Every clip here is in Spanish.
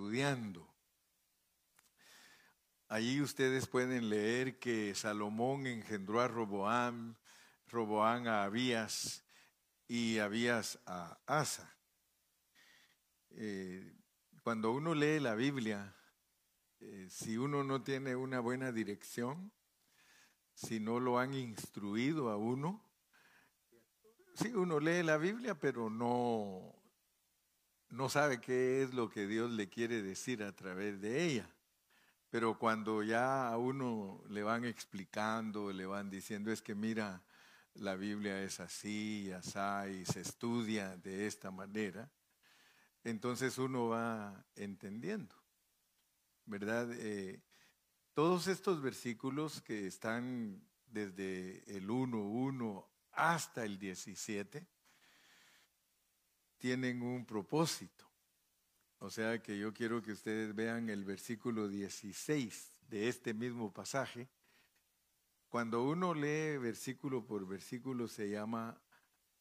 estudiando. Allí ustedes pueden leer que Salomón engendró a Roboam, Roboam a Abías y Abías a Asa. Eh, cuando uno lee la Biblia, eh, si uno no tiene una buena dirección, si no lo han instruido a uno, sí, uno lee la Biblia, pero no, no sabe qué es lo que Dios le quiere decir a través de ella. Pero cuando ya a uno le van explicando, le van diciendo, es que mira, la Biblia es así así, y se estudia de esta manera, entonces uno va entendiendo, ¿verdad? Eh, todos estos versículos que están desde el 1.1 hasta el 17 tienen un propósito. O sea que yo quiero que ustedes vean el versículo 16 de este mismo pasaje. Cuando uno lee versículo por versículo se llama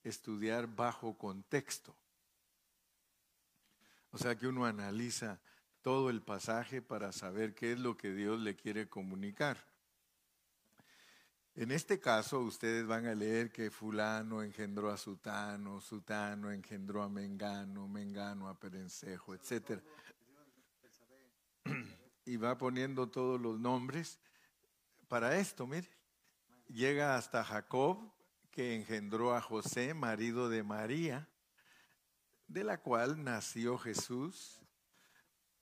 estudiar bajo contexto. O sea que uno analiza todo el pasaje para saber qué es lo que Dios le quiere comunicar. En este caso, ustedes van a leer que fulano engendró a Sutano, Sutano engendró a Mengano, Mengano a Perencejo, etc. Y va poniendo todos los nombres para esto, mire. Llega hasta Jacob, que engendró a José, marido de María, de la cual nació Jesús,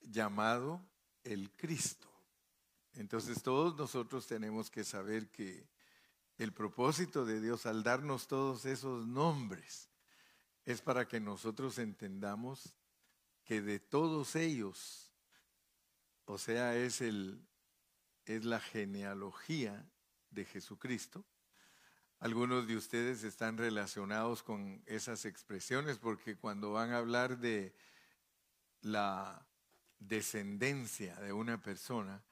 llamado el Cristo. Entonces todos nosotros tenemos que saber que el propósito de Dios al darnos todos esos nombres es para que nosotros entendamos que de todos ellos, o sea, es, el, es la genealogía de Jesucristo. Algunos de ustedes están relacionados con esas expresiones porque cuando van a hablar de la descendencia de una persona,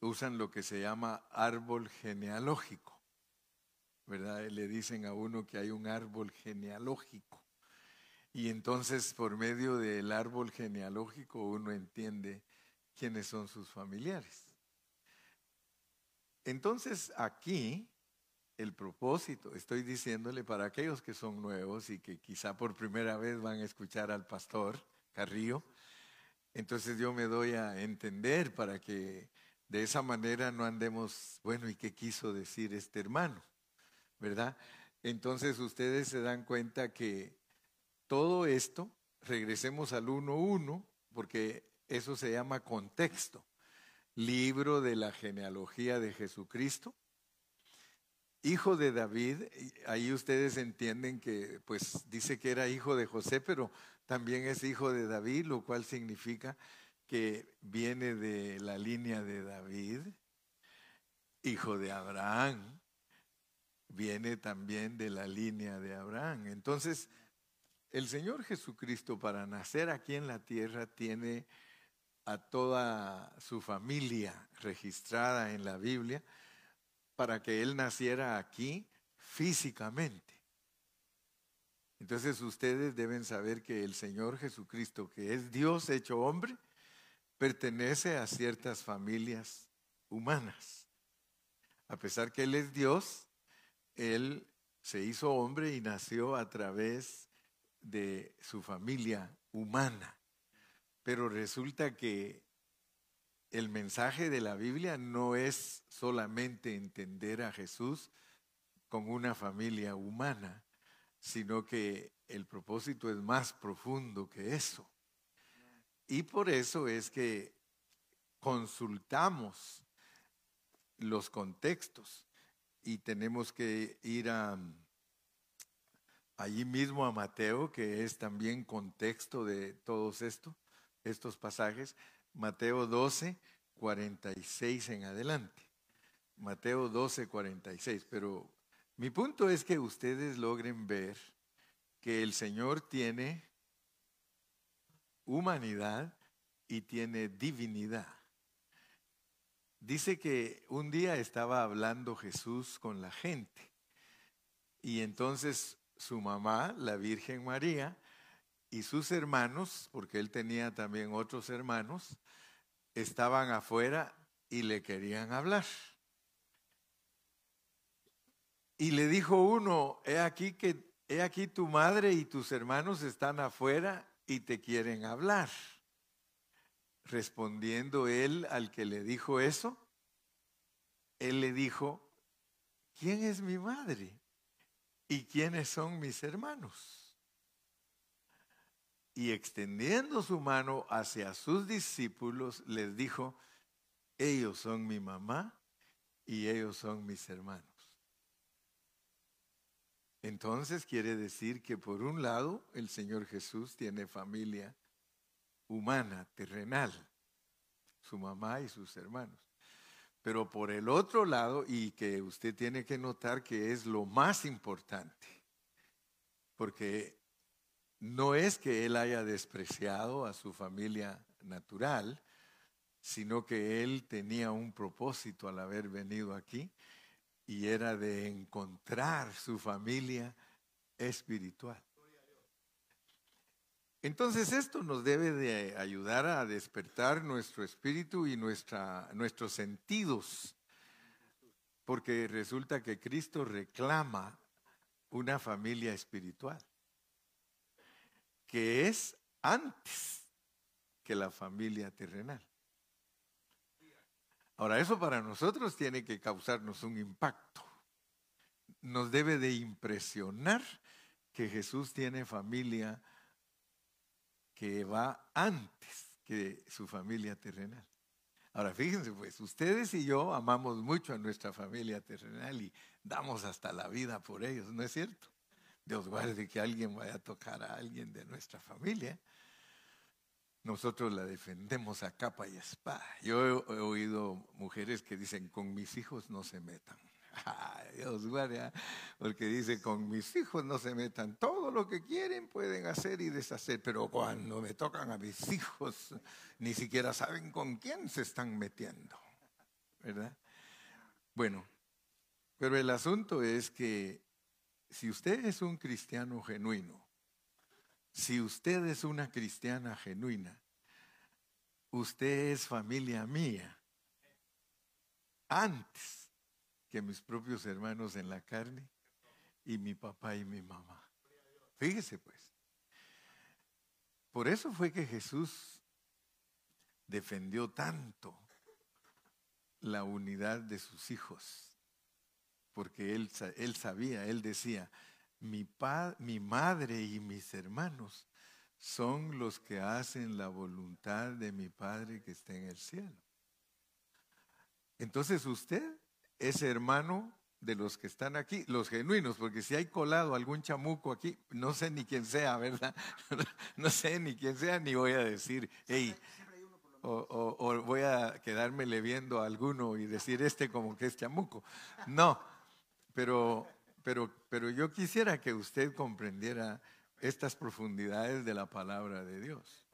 usan lo que se llama árbol genealógico. ¿Verdad? Le dicen a uno que hay un árbol genealógico. Y entonces por medio del árbol genealógico uno entiende quiénes son sus familiares. Entonces aquí el propósito, estoy diciéndole para aquellos que son nuevos y que quizá por primera vez van a escuchar al pastor Carrillo, entonces yo me doy a entender para que de esa manera no andemos, bueno, ¿y qué quiso decir este hermano? ¿Verdad? Entonces ustedes se dan cuenta que todo esto, regresemos al 1.1, porque eso se llama contexto. Libro de la genealogía de Jesucristo, hijo de David, ahí ustedes entienden que pues dice que era hijo de José, pero también es hijo de David, lo cual significa que viene de la línea de David, hijo de Abraham, viene también de la línea de Abraham. Entonces, el Señor Jesucristo para nacer aquí en la tierra tiene a toda su familia registrada en la Biblia para que Él naciera aquí físicamente. Entonces ustedes deben saber que el Señor Jesucristo, que es Dios hecho hombre, pertenece a ciertas familias humanas. A pesar que Él es Dios, él se hizo hombre y nació a través de su familia humana. Pero resulta que el mensaje de la Biblia no es solamente entender a Jesús con una familia humana, sino que el propósito es más profundo que eso. Y por eso es que consultamos los contextos y tenemos que ir a allí mismo a Mateo, que es también contexto de todos esto, estos pasajes, Mateo 12, 46 en adelante. Mateo 12, 46. Pero mi punto es que ustedes logren ver que el Señor tiene humanidad y tiene divinidad. Dice que un día estaba hablando Jesús con la gente y entonces su mamá, la Virgen María, y sus hermanos, porque él tenía también otros hermanos, estaban afuera y le querían hablar. Y le dijo uno, he aquí que aquí tu madre y tus hermanos están afuera y te quieren hablar. Respondiendo él al que le dijo eso, él le dijo, ¿quién es mi madre? ¿Y quiénes son mis hermanos? Y extendiendo su mano hacia sus discípulos, les dijo, ellos son mi mamá y ellos son mis hermanos. Entonces quiere decir que por un lado el Señor Jesús tiene familia humana, terrenal, su mamá y sus hermanos. Pero por el otro lado, y que usted tiene que notar que es lo más importante, porque no es que él haya despreciado a su familia natural, sino que él tenía un propósito al haber venido aquí y era de encontrar su familia espiritual. Entonces esto nos debe de ayudar a despertar nuestro espíritu y nuestra, nuestros sentidos, porque resulta que Cristo reclama una familia espiritual, que es antes que la familia terrenal. Ahora, eso para nosotros tiene que causarnos un impacto. Nos debe de impresionar que Jesús tiene familia que va antes que su familia terrenal. Ahora, fíjense, pues ustedes y yo amamos mucho a nuestra familia terrenal y damos hasta la vida por ellos, ¿no es cierto? Dios guarde que alguien vaya a tocar a alguien de nuestra familia nosotros la defendemos a capa y espada. Yo he, oído mujeres que dicen, con mis hijos no se metan. Dios guarda, porque dice, con mis hijos no se metan. Todo lo que quieren pueden hacer y deshacer, pero cuando me tocan a mis hijos, ni siquiera saben con quién se están metiendo. ¿Verdad? Bueno, pero el asunto es que si usted es un cristiano genuino, si usted es una cristiana genuina, usted es familia mía. Antes que mis propios hermanos en la carne y mi papá y mi mamá. Fíjese pues. Por eso fue que Jesús defendió tanto la unidad de sus hijos, porque él, él sabía, él decía, mi, mi madre y mis hermanos son los que hacen la voluntad de mi Padre que está en el cielo. Entonces usted es hermano de los que están aquí, los genuinos, porque si hay colado algún chamuco aquí, no sé ni quién sea, ¿verdad? no sé ni quién sea, ni voy a decir, hey, o, o, voy a quedármele viendo a alguno y decir este como que es chamuco. No, pero pero, pero yo quisiera que usted comprendiera estas profundidades de la palabra de Dios.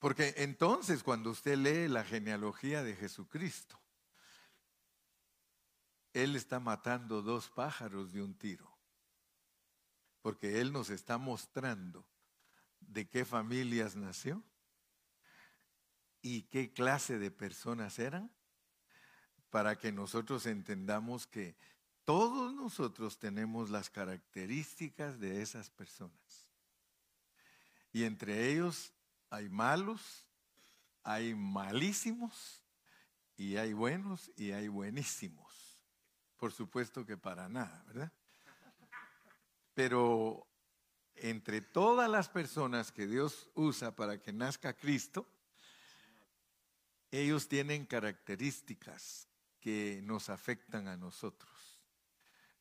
Porque entonces cuando usted lee la genealogía de Jesucristo, Él está matando dos pájaros de un tiro. Porque Él nos está mostrando de qué familias nació y qué clase de personas eran, para que nosotros entendamos que todos nosotros tenemos las características de esas personas. Y entre ellos hay malos, hay malísimos, y hay buenos y hay buenísimos. Por supuesto que para nada, ¿verdad? Pero entre todas las personas que Dios usa para que nazca Cristo, ellos tienen características que nos afectan a nosotros.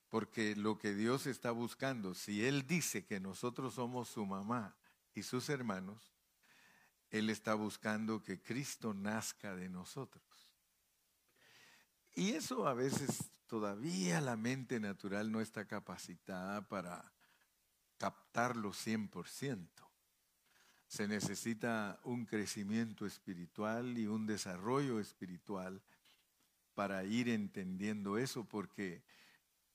Porque lo que Dios está buscando, si Él dice que nosotros somos su mamá y sus hermanos, Él está buscando que Cristo nazca de nosotros. Y eso a veces todavía la mente natural no está capacitada para captarlo 100%. Se necesita un crecimiento espiritual y un desarrollo espiritual para ir entendiendo eso, porque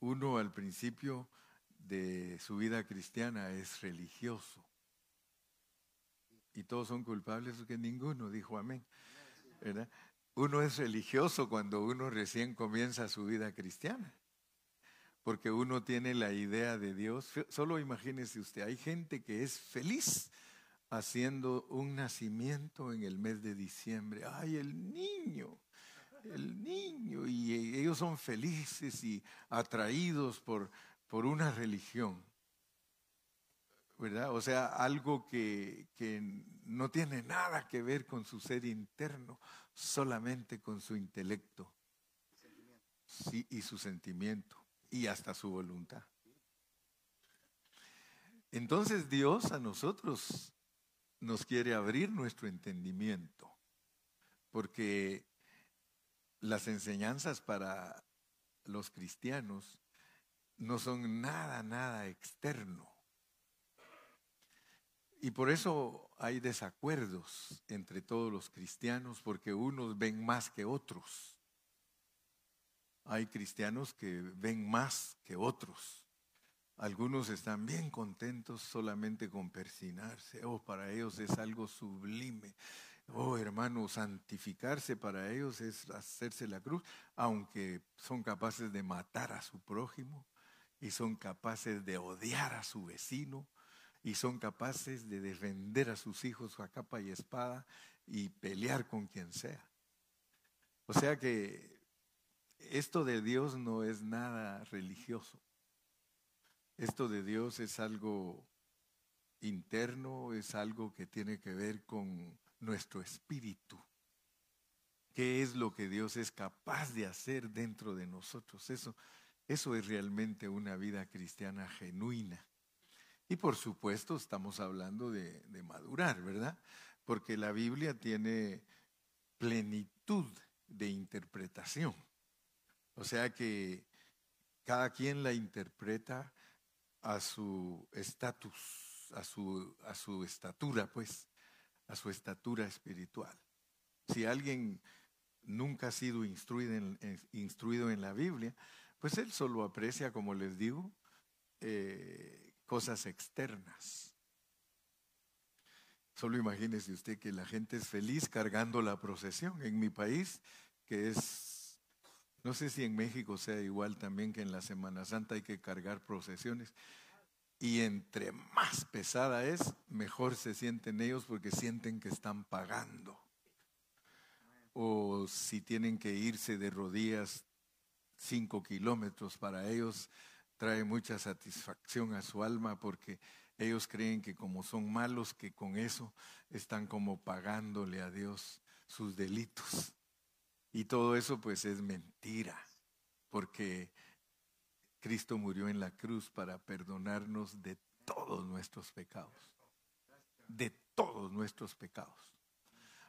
uno al principio de su vida cristiana es religioso. Y todos son culpables porque ninguno dijo amén. Uno es religioso cuando uno recién comienza su vida cristiana. Porque uno tiene la idea de Dios. Solo imagínese usted, hay gente que es feliz haciendo un nacimiento en el mes de diciembre. ¡Ay, el niño! El niño. Y ellos son felices y atraídos por, por una religión. ¿verdad? O sea, algo que, no tiene nada que ver con su ser interno, solamente con su intelecto sí, y su sentimiento y hasta su voluntad. Entonces Dios a nosotros nos quiere abrir nuestro entendimiento, porque las enseñanzas para los cristianos no son nada, nada externo. Y por eso hay desacuerdos entre todos los cristianos, porque unos ven más que otros. Hay cristianos que ven más que otros. Algunos están bien contentos solamente con persinarse. Oh, para ellos es algo sublime. Oh, hermano, santificarse para ellos es hacerse la cruz, aunque son capaces de matar a su prójimo y son capaces de odiar a su vecino y son capaces de defender a sus hijos a capa y espada y pelear con quien sea. O sea que esto de Dios no es nada religioso. Esto de Dios es algo interno, es algo que tiene que ver con nuestro espíritu. ¿Qué es lo que Dios es capaz de hacer dentro de nosotros? Eso, eso es realmente una vida cristiana genuina. Y por supuesto estamos hablando de, madurar, ¿verdad? Porque la Biblia tiene plenitud de interpretación. O sea que cada quien la interpreta a su estatus, a su, a su estatura, pues, a su estatura espiritual. Si alguien nunca ha sido instruido en, la Biblia, pues él solo aprecia, como les digo, eh, cosas externas. Solo imagínese usted que la gente es feliz cargando la procesión. En mi país, que es, no sé si en México sea igual también que en la Semana Santa hay que cargar procesiones. Y entre más pesada es, mejor se sienten ellos porque sienten que están pagando. O si tienen que irse de rodillas cinco kilómetros para ellos, trae mucha satisfacción a su alma porque ellos creen que como son malos, que con eso están como pagándole a Dios sus delitos. Y todo eso pues es mentira, porque Cristo murió en la cruz para perdonarnos de todos nuestros pecados, de todos nuestros pecados.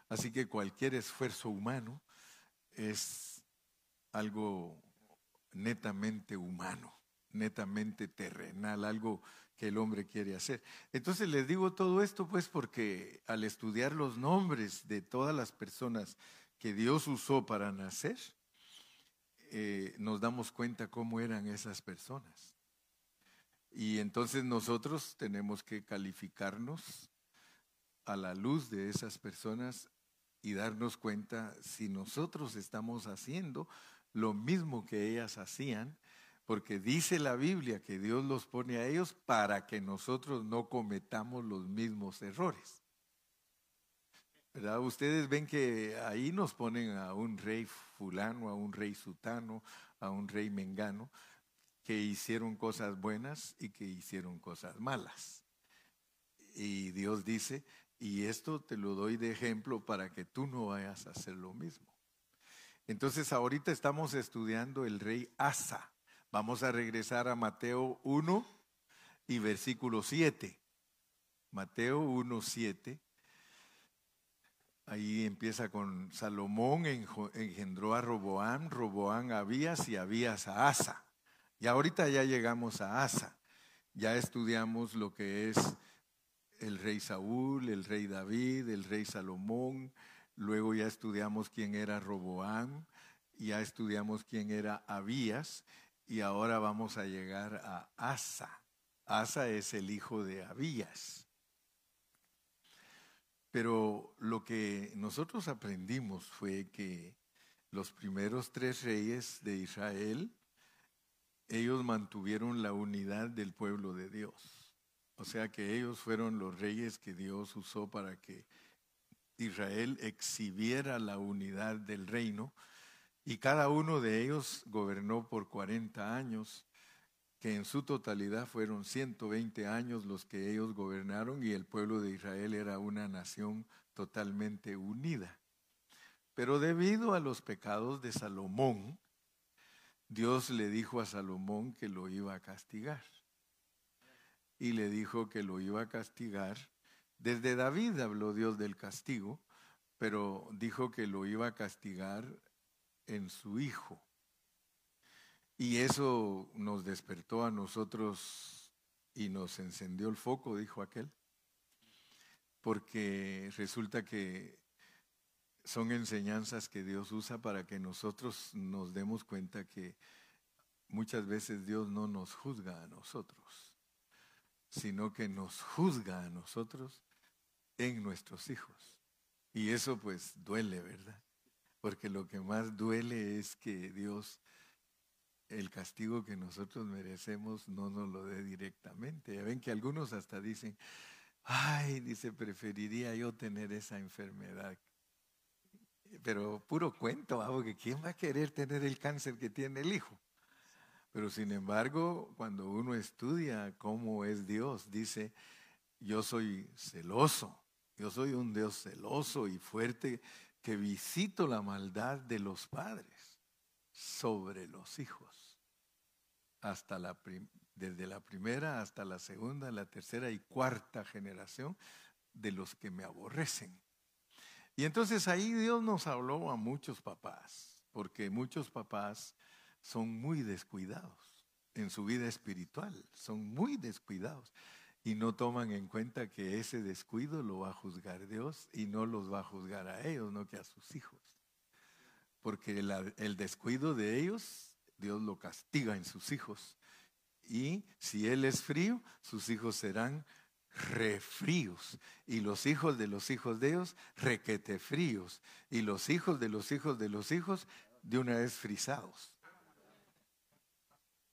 Así que cualquier esfuerzo humano es algo netamente humano netamente terrenal, algo que el hombre quiere hacer. Entonces les digo todo esto pues porque al estudiar los nombres de todas las personas que Dios usó para nacer, eh, nos damos cuenta cómo eran esas personas. Y entonces nosotros tenemos que calificarnos a la luz de esas personas y darnos cuenta si nosotros estamos haciendo lo mismo que ellas hacían porque dice la Biblia que Dios los pone a ellos para que nosotros no cometamos los mismos errores. Ustedes ven que ahí nos ponen a un rey fulano, a un rey sutano, a un rey mengano, que hicieron cosas buenas y que hicieron cosas malas. Y Dios dice, y esto te lo doy de ejemplo para que tú no vayas a hacer lo mismo. Entonces ahorita estamos estudiando el rey Asa. Vamos a regresar a Mateo 1 y versículo 7. Mateo 1, 7. Ahí empieza con Salomón engendró a Roboán, Roboán a Abías y Abías a Asa. Y ahorita ya llegamos a Asa. Ya estudiamos lo que es el rey Saúl, el rey David, el rey Salomón. Luego ya estudiamos quién era Roboán, ya estudiamos quién era Abías y ahora vamos a llegar a Asa. Asa es el hijo de Abías. Pero lo que nosotros aprendimos fue que los primeros tres reyes de Israel, ellos mantuvieron la unidad del pueblo de Dios. O sea que ellos fueron los reyes que Dios usó para que Israel exhibiera la unidad del reino y cada uno de ellos gobernó por 40 años que en su totalidad fueron 120 años los que ellos gobernaron y el pueblo de Israel era una nación totalmente unida. Pero debido a los pecados de Salomón, Dios le dijo a Salomón que lo iba a castigar. Y le dijo que lo iba a castigar. Desde David habló Dios del castigo, pero dijo que lo iba a castigar en su hijo. Y eso nos despertó a nosotros y nos encendió el foco, dijo aquel, porque resulta que son enseñanzas que Dios usa para que nosotros nos demos cuenta que muchas veces Dios no nos juzga a nosotros, sino que nos juzga a nosotros en nuestros hijos. Y eso pues duele, ¿verdad? Porque lo que más duele es que Dios el castigo que nosotros merecemos no nos lo dé directamente. Ya ven que algunos hasta dicen, ay, dice, preferiría yo tener esa enfermedad. Pero puro cuento, ¿ah? porque ¿quién va a querer tener el cáncer que tiene el hijo? Pero sin embargo, cuando uno estudia cómo es Dios, dice, yo soy celoso, yo soy un Dios celoso y fuerte que visito la maldad de los padres sobre los hijos hasta la desde la primera hasta la segunda, la tercera y cuarta generación de los que me aborrecen. Y entonces ahí Dios nos habló a muchos papás, porque muchos papás son muy descuidados en su vida espiritual, son muy descuidados y no toman en cuenta que ese descuido lo va a juzgar Dios y no los va a juzgar a ellos, no que a sus hijos. Porque el descuido de ellos Dios lo castiga en sus hijos. Y si Él es frío, sus hijos serán refríos. Y los hijos de los hijos de Dios, requete fríos. Y los hijos de los hijos de los hijos, de una vez frisados.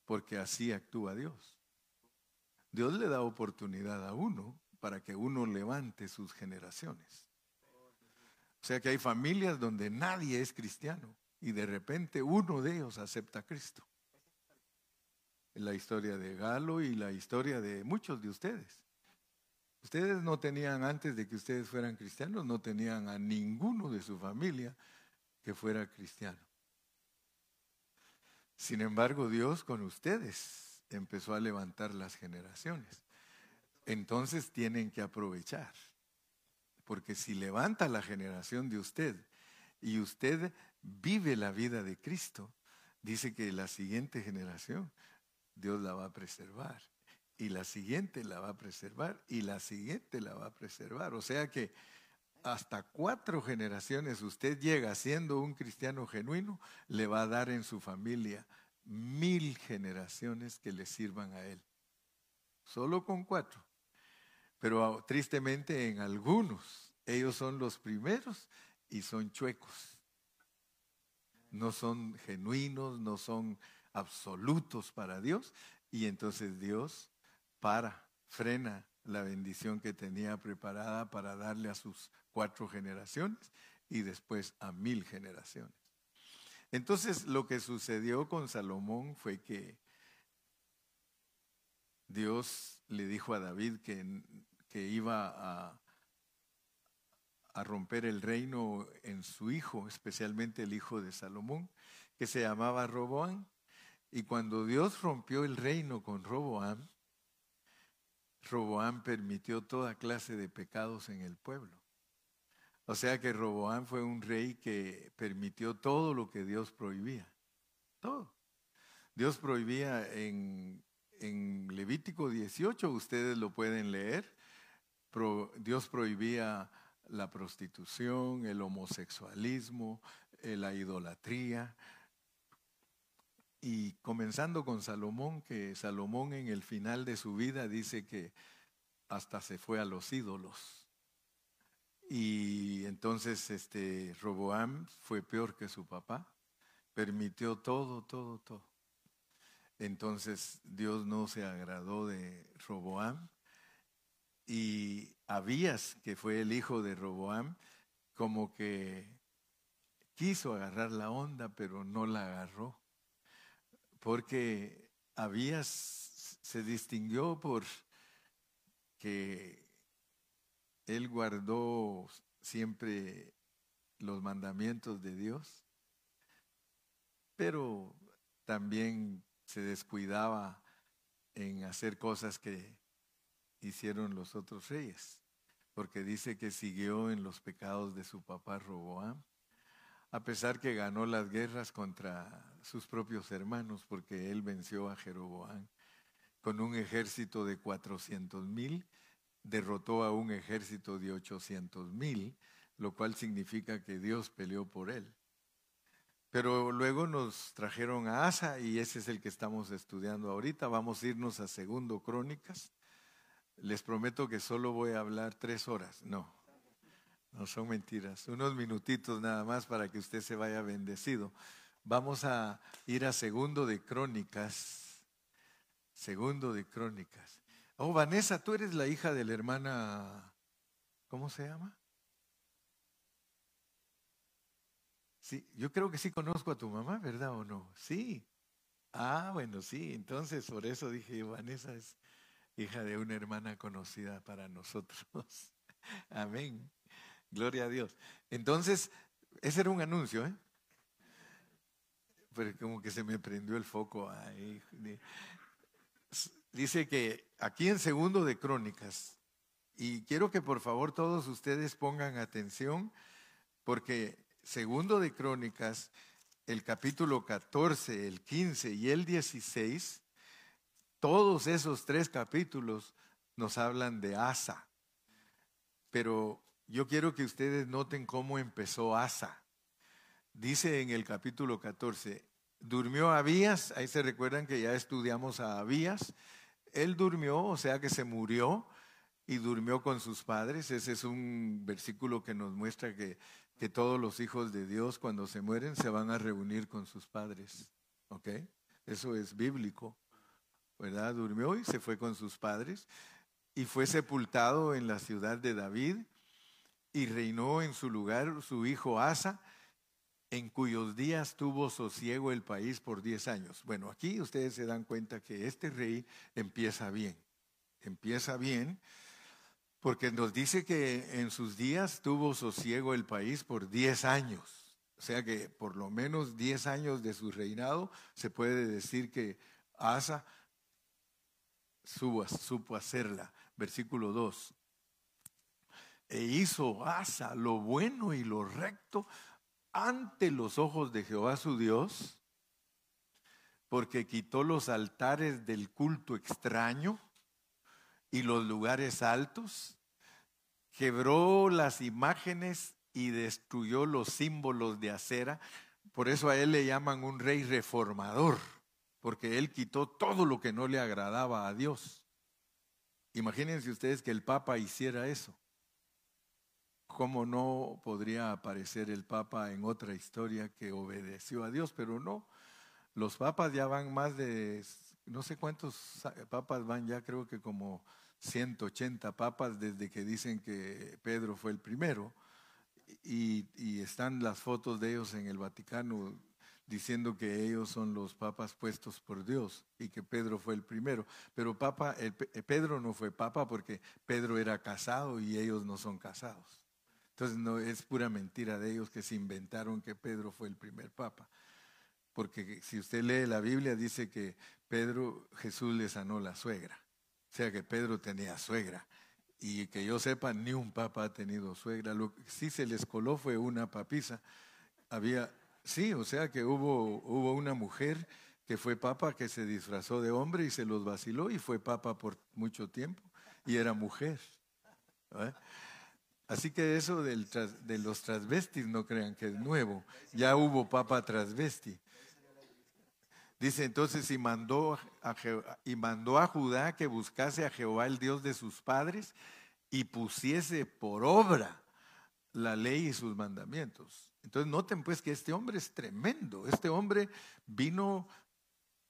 Porque así actúa Dios. Dios le da oportunidad a uno para que uno levante sus generaciones. O sea que hay familias donde nadie es cristiano y de repente uno de ellos acepta a Cristo. La historia de Galo y la historia de muchos de ustedes. Ustedes no tenían, antes de que ustedes fueran cristianos, no tenían a ninguno de su familia que fuera cristiano. Sin embargo, Dios con ustedes empezó a levantar las generaciones. Entonces tienen que aprovechar. Porque si levanta la generación de usted y usted vive la vida de Cristo, dice que la siguiente generación Dios la va a preservar. Y la siguiente la va a preservar y la siguiente la va a preservar. O sea que hasta cuatro generaciones usted llega siendo un cristiano genuino, le va a dar en su familia mil generaciones que le sirvan a él. Solo con cuatro. Pero tristemente en algunos, ellos son los primeros y son chuecos no son genuinos, no son absolutos para Dios. Y entonces Dios para, frena la bendición que tenía preparada para darle a sus cuatro generaciones y después a mil generaciones. Entonces lo que sucedió con Salomón fue que Dios le dijo a David que, iba a a romper el reino en su hijo, especialmente el hijo de Salomón, que se llamaba Roboán. Y cuando Dios rompió el reino con Roboán, Roboán permitió toda clase de pecados en el pueblo. O sea que Roboán fue un rey que permitió todo lo que Dios prohibía. Todo. Dios prohibía en, en Levítico 18, ustedes lo pueden leer, Dios prohibía la prostitución, el homosexualismo, eh, la idolatría. Y comenzando con Salomón, que Salomón en el final de su vida dice que hasta se fue a los ídolos. Y entonces este Roboam fue peor que su papá, permitió todo, todo, todo. Entonces Dios no se agradó de Roboam y Abías, que fue el hijo de Roboam, como que quiso agarrar la onda, pero no la agarró, porque Abías se distinguió por que él guardó siempre los mandamientos de Dios, pero también se descuidaba en hacer cosas que hicieron los otros reyes, porque dice que siguió en los pecados de su papá Roboam, a pesar que ganó las guerras contra sus propios hermanos, porque él venció a Jeroboam con un ejército de 400 mil, derrotó a un ejército de 800 mil, lo cual significa que Dios peleó por él. Pero luego nos trajeron a Asa y ese es el que estamos estudiando ahorita. Vamos a irnos a Segundo Crónicas. Les prometo que solo voy a hablar tres horas. No, no son mentiras. Unos minutitos nada más para que usted se vaya bendecido. Vamos a ir a Segundo de Crónicas. Segundo de Crónicas. Oh, Vanessa, tú eres la hija de la hermana, ¿cómo se llama? Sí, yo creo que sí conozco a tu mamá, ¿verdad o no? Sí. Ah, bueno, sí. Entonces, por eso dije, Vanessa es hija de una hermana conocida para nosotros. Amén. Gloria a Dios. Entonces, ese era un anuncio, ¿eh? Pero como que se me prendió el foco ahí. Dice que aquí en segundo de Crónicas, y quiero que por favor todos ustedes pongan atención, porque segundo de Crónicas, el capítulo 14, el 15 y el 16, todos esos tres capítulos nos hablan de Asa. Pero yo quiero que ustedes noten cómo empezó Asa. Dice en el capítulo 14, durmió Abías, ahí se recuerdan que ya estudiamos a Abías, él durmió, o sea que se murió y durmió con sus padres. Ese es un versículo que nos muestra que que todos los hijos de Dios cuando se mueren se van a reunir con sus padres. ¿Ok? Eso es bíblico. ¿Verdad? Durmió y se fue con sus padres y fue sepultado en la ciudad de David y reinó en su lugar su hijo Asa, en cuyos días tuvo sosiego el país por diez años. Bueno, aquí ustedes se dan cuenta que este rey empieza bien, empieza bien porque nos dice que en sus días tuvo sosiego el país por 10 años. O sea que por lo menos 10 años de su reinado se puede decir que Asa supo hacerla. Versículo 2. E hizo Asa lo bueno y lo recto ante los ojos de Jehová su Dios, porque quitó los altares del culto extraño y los lugares altos, quebró las imágenes y destruyó los símbolos de acera. Por eso a él le llaman un rey reformador, porque él quitó todo lo que no le agradaba a Dios. Imagínense ustedes que el Papa hiciera eso. ¿Cómo no podría aparecer el Papa en otra historia que obedeció a Dios? Pero no, los papas ya van más de, no sé cuántos papas van ya, creo que como 180 papas desde que dicen que Pedro fue el primero. Y, están las fotos de ellos en el Vaticano diciendo que ellos son los papas puestos por Dios y que Pedro fue el primero. Pero papa, eh, Pedro no fue papa porque Pedro era casado y ellos no son casados. Entonces no es pura mentira de ellos que se inventaron que Pedro fue el primer papa. Porque si usted lee la Biblia dice que Pedro, Jesús le sanó la suegra. O sea que Pedro tenía suegra. Y que yo sepa, ni un papa ha tenido suegra. Lo que sí se les coló fue una papisa. Había, sí, o sea que hubo, hubo una mujer que fue papa que se disfrazó de hombre y se los vaciló y fue papa por mucho tiempo y era mujer. Así que eso de los transvestis no crean que es nuevo. Ya hubo papa transvesti. Dice entonces, y mandó, y mandó a Judá que buscase a Jehová, el Dios de sus padres, y pusiese por obra la ley y sus mandamientos. Entonces noten pues que este hombre es tremendo. Este hombre vino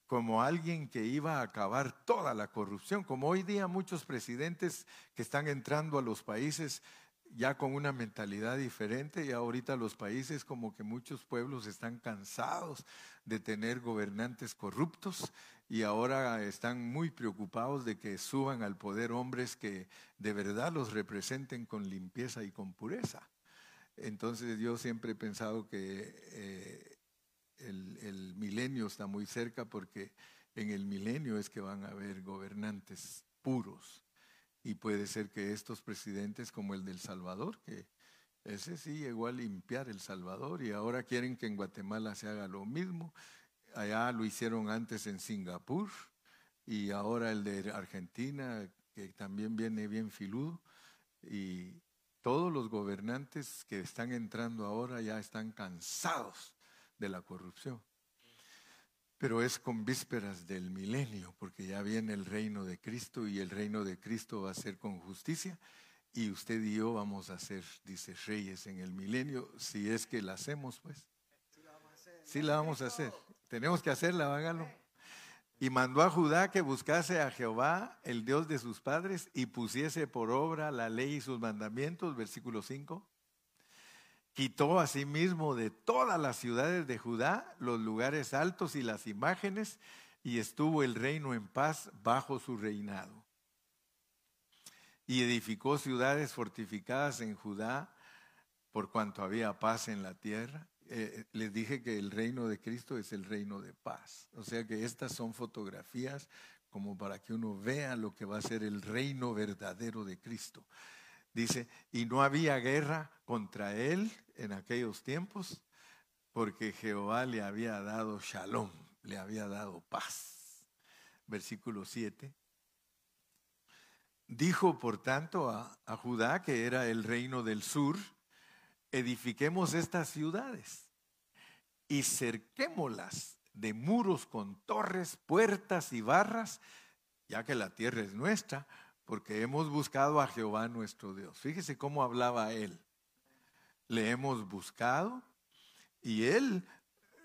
como alguien que iba a acabar toda la corrupción, como hoy día muchos presidentes que están entrando a los países ya con una mentalidad diferente y ahorita los países como que muchos pueblos están cansados de tener gobernantes corruptos y ahora están muy preocupados de que suban al poder hombres que de verdad los representen con limpieza y con pureza. Entonces yo siempre he pensado que eh, el, el milenio está muy cerca porque en el milenio es que van a haber gobernantes puros y puede ser que estos presidentes como el del Salvador, que ese sí llegó a limpiar El Salvador y ahora quieren que en Guatemala se haga lo mismo. Allá lo hicieron antes en Singapur y ahora el de Argentina, que también viene bien filudo. Y todos los gobernantes que están entrando ahora ya están cansados de la corrupción pero es con vísperas del milenio, porque ya viene el reino de Cristo y el reino de Cristo va a ser con justicia y usted y yo vamos a ser, dice, reyes en el milenio, si es que la hacemos, pues. Sí la vamos a hacer. Tenemos que hacerla, hágalo. Y mandó a Judá que buscase a Jehová, el Dios de sus padres, y pusiese por obra la ley y sus mandamientos, versículo 5 Quitó asimismo de todas las ciudades de Judá los lugares altos y las imágenes, y estuvo el reino en paz bajo su reinado. Y edificó ciudades fortificadas en Judá, por cuanto había paz en la tierra. Eh, les dije que el reino de Cristo es el reino de paz. O sea que estas son fotografías como para que uno vea lo que va a ser el reino verdadero de Cristo. Dice, y no había guerra contra él en aquellos tiempos, porque Jehová le había dado shalom, le había dado paz. Versículo 7. Dijo, por tanto, a, Judá, que era el reino del sur, edifiquemos estas ciudades y cerquémoslas de muros con torres, puertas y barras, ya que la tierra es nuestra, porque hemos buscado a Jehová nuestro Dios. Fíjese cómo hablaba él. Le hemos buscado y él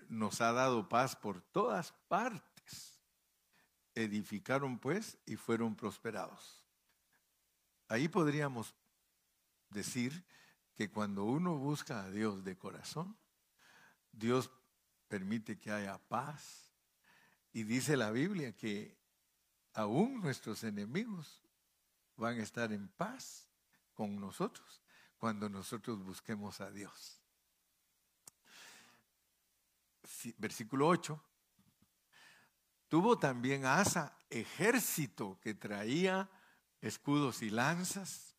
nos ha dado paz por todas partes. Edificaron pues y fueron prosperados. Ahí podríamos decir que cuando uno busca a Dios de corazón, Dios permite que haya paz. Y dice la Biblia que aún nuestros enemigos van a estar en paz con nosotros cuando nosotros busquemos a Dios. Versículo 8. Tuvo también Asa ejército que traía escudos y lanzas.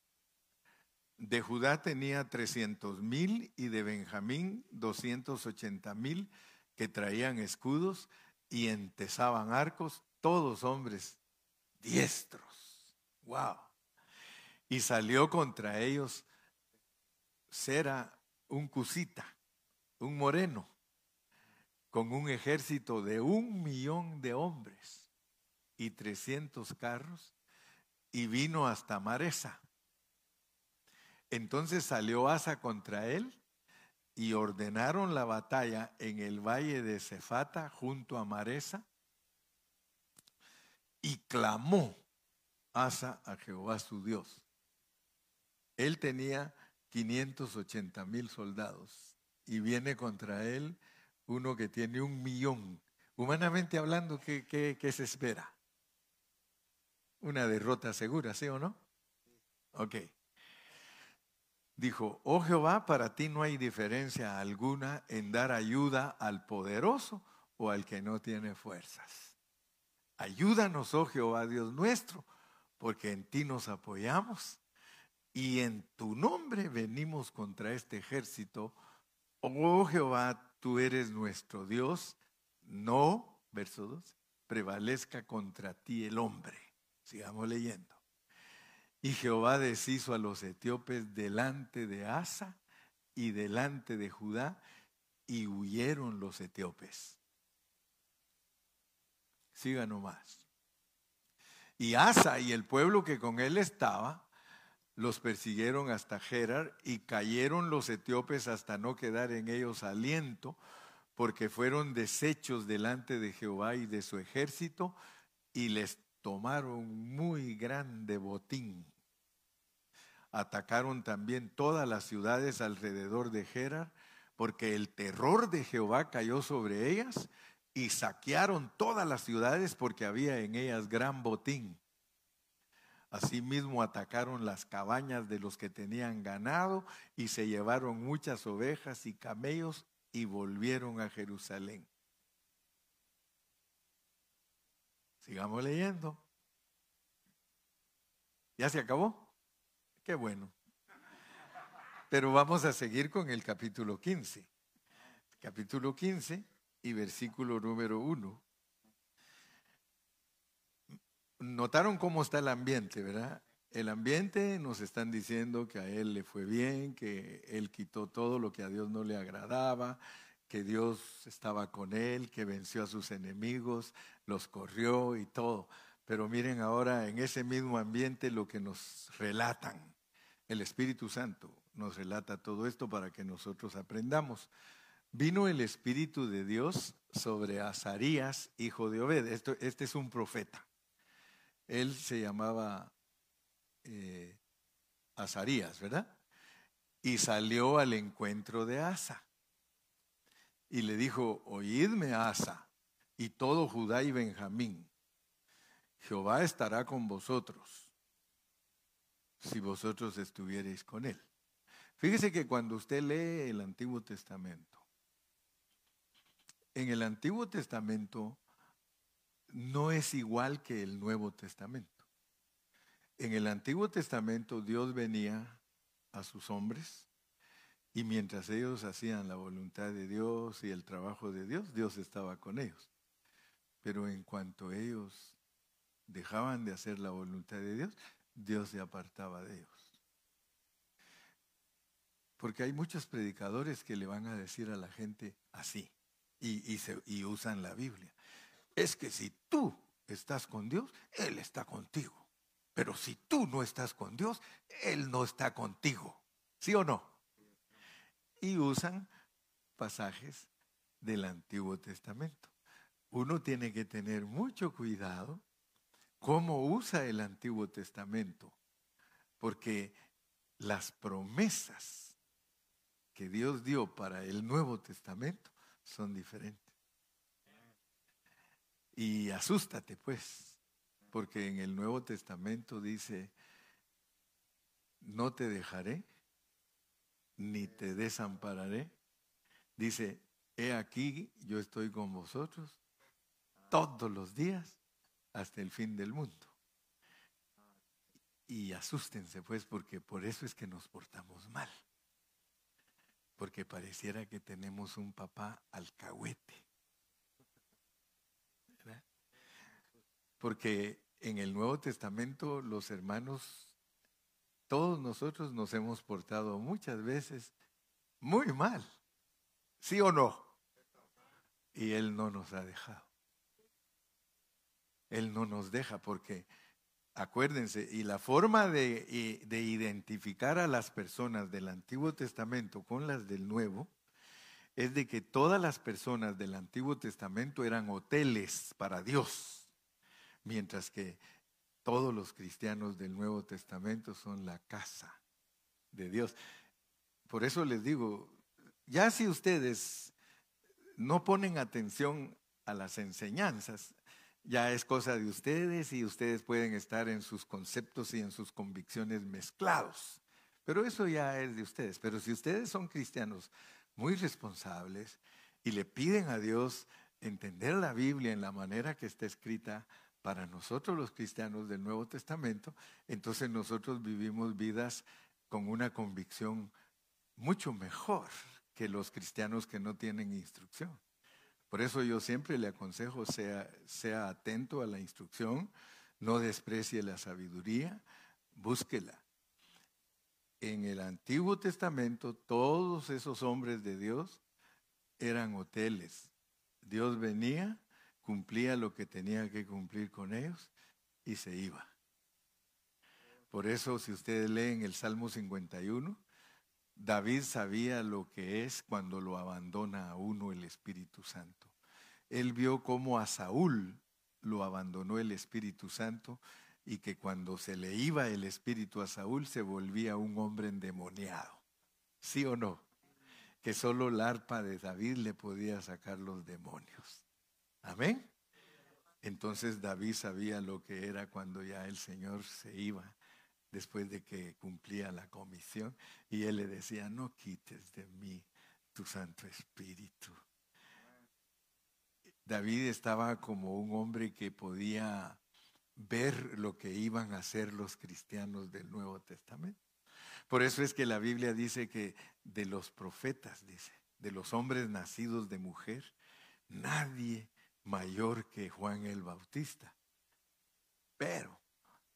De Judá tenía 300 mil y de Benjamín 280 mil que traían escudos y entesaban arcos, todos hombres diestros. ¡Wow! Y salió contra ellos Sera, un cusita, un moreno, con un ejército de un millón de hombres y trescientos carros, y vino hasta Maresa. Entonces salió Asa contra él y ordenaron la batalla en el valle de Cefata junto a Maresa y clamó Asa a Jehová su Dios. Él tenía 580 mil soldados y viene contra él uno que tiene un millón. Humanamente hablando, ¿qué, se espera? Una derrota segura, ¿sí o no? Ok. Dijo, oh Jehová, para ti no hay diferencia alguna en dar ayuda al poderoso o al que no tiene fuerzas. Ayúdanos, oh Jehová, Dios nuestro, porque en ti nos apoyamos y en tu nombre venimos contra este ejército. Oh Jehová, tú eres nuestro Dios. No, verso 2, prevalezca contra ti el hombre. Sigamos leyendo. Y Jehová deshizo a los etíopes delante de Asa y delante de Judá, y huyeron los etíopes. Siga nomás. Y Asa y el pueblo que con él estaba los persiguieron hasta Gerar y cayeron los etíopes hasta no quedar en ellos aliento, porque fueron deshechos delante de Jehová y de su ejército y les tomaron muy grande botín. Atacaron también todas las ciudades alrededor de Gerar, porque el terror de Jehová cayó sobre ellas y saquearon todas las ciudades porque había en ellas gran botín. Asimismo atacaron las cabañas de los que tenían ganado y se llevaron muchas ovejas y camellos y volvieron a Jerusalén. Sigamos leyendo. ¿Ya se acabó? Qué bueno. Pero vamos a seguir con el capítulo 15. Capítulo 15 y versículo número 1. Notaron cómo está el ambiente, ¿verdad? El ambiente nos están diciendo que a él le fue bien, que él quitó todo lo que a Dios no le agradaba, que Dios estaba con él, que venció a sus enemigos, los corrió y todo. Pero miren ahora en ese mismo ambiente lo que nos relatan. El Espíritu Santo nos relata todo esto para que nosotros aprendamos. Vino el Espíritu de Dios sobre Azarías, hijo de Obed. este es un profeta. Él se llamaba eh, Azarías, ¿verdad? Y salió al encuentro de Asa. Y le dijo, oídme Asa y todo Judá y Benjamín. Jehová estará con vosotros si vosotros estuvierais con él. Fíjese que cuando usted lee el Antiguo Testamento, en el Antiguo Testamento no es igual que el Nuevo Testamento. En el Antiguo Testamento Dios venía a sus hombres y mientras ellos hacían la voluntad de Dios y el trabajo de Dios, Dios estaba con ellos. Pero en cuanto ellos dejaban de hacer la voluntad de Dios, Dios se apartaba de ellos. Porque hay muchos predicadores que le van a decir a la gente así y, y usan la Biblia es que si tú estás con Dios, Él está contigo. Pero si tú no estás con Dios, Él no está contigo. ¿Sí o no? Y usan pasajes del Antiguo Testamento. Uno tiene que tener mucho cuidado cómo usa el Antiguo Testamento, porque las promesas que Dios dio para el Nuevo Testamento son diferentes. Y asústate pues, porque en el Nuevo Testamento dice, no te dejaré, ni te desampararé. Dice, he aquí, yo estoy con vosotros todos los días hasta el fin del mundo. Y asústense pues, porque por eso es que nos portamos mal. Porque pareciera que tenemos un papá alcahuete Porque en el Nuevo Testamento los hermanos, todos nosotros nos hemos portado muchas veces muy mal. ¿Sí o no? Y Él no nos ha dejado. Él no nos deja porque, acuérdense, y la forma de, de, identificar a las personas del Antiguo Testamento con las del Nuevo es de que todas las personas del Antiguo Testamento eran hoteles para Dios mientras que todos los cristianos del Nuevo Testamento son la casa de Dios. Por eso les digo, ya si ustedes no ponen atención a las enseñanzas, ya es cosa de ustedes y ustedes pueden estar en sus conceptos y en sus convicciones mezclados. Pero eso ya es de ustedes. Pero si ustedes son cristianos muy responsables y le piden a Dios entender la Biblia en la manera que está escrita, para nosotros los cristianos del Nuevo Testamento, entonces nosotros vivimos vidas con una convicción mucho mejor que los cristianos que no tienen instrucción. Por eso yo siempre le aconsejo, sea, sea atento a la instrucción, no desprecie la sabiduría, búsquela. En el Antiguo Testamento todos esos hombres de Dios eran hoteles. Dios venía cumplía lo que tenía que cumplir con ellos y se iba. Por eso, si ustedes leen el Salmo 51, David sabía lo que es cuando lo abandona a uno el Espíritu Santo. Él vio cómo a Saúl lo abandonó el Espíritu Santo y que cuando se le iba el Espíritu a Saúl se volvía un hombre endemoniado. ¿Sí o no? Que solo la arpa de David le podía sacar los demonios. Amén. Entonces David sabía lo que era cuando ya el Señor se iba después de que cumplía la comisión y él le decía, no quites de mí tu Santo Espíritu. David estaba como un hombre que podía ver lo que iban a hacer los cristianos del Nuevo Testamento. Por eso es que la Biblia dice que de los profetas, dice, de los hombres nacidos de mujer, nadie mayor que Juan el Bautista. Pero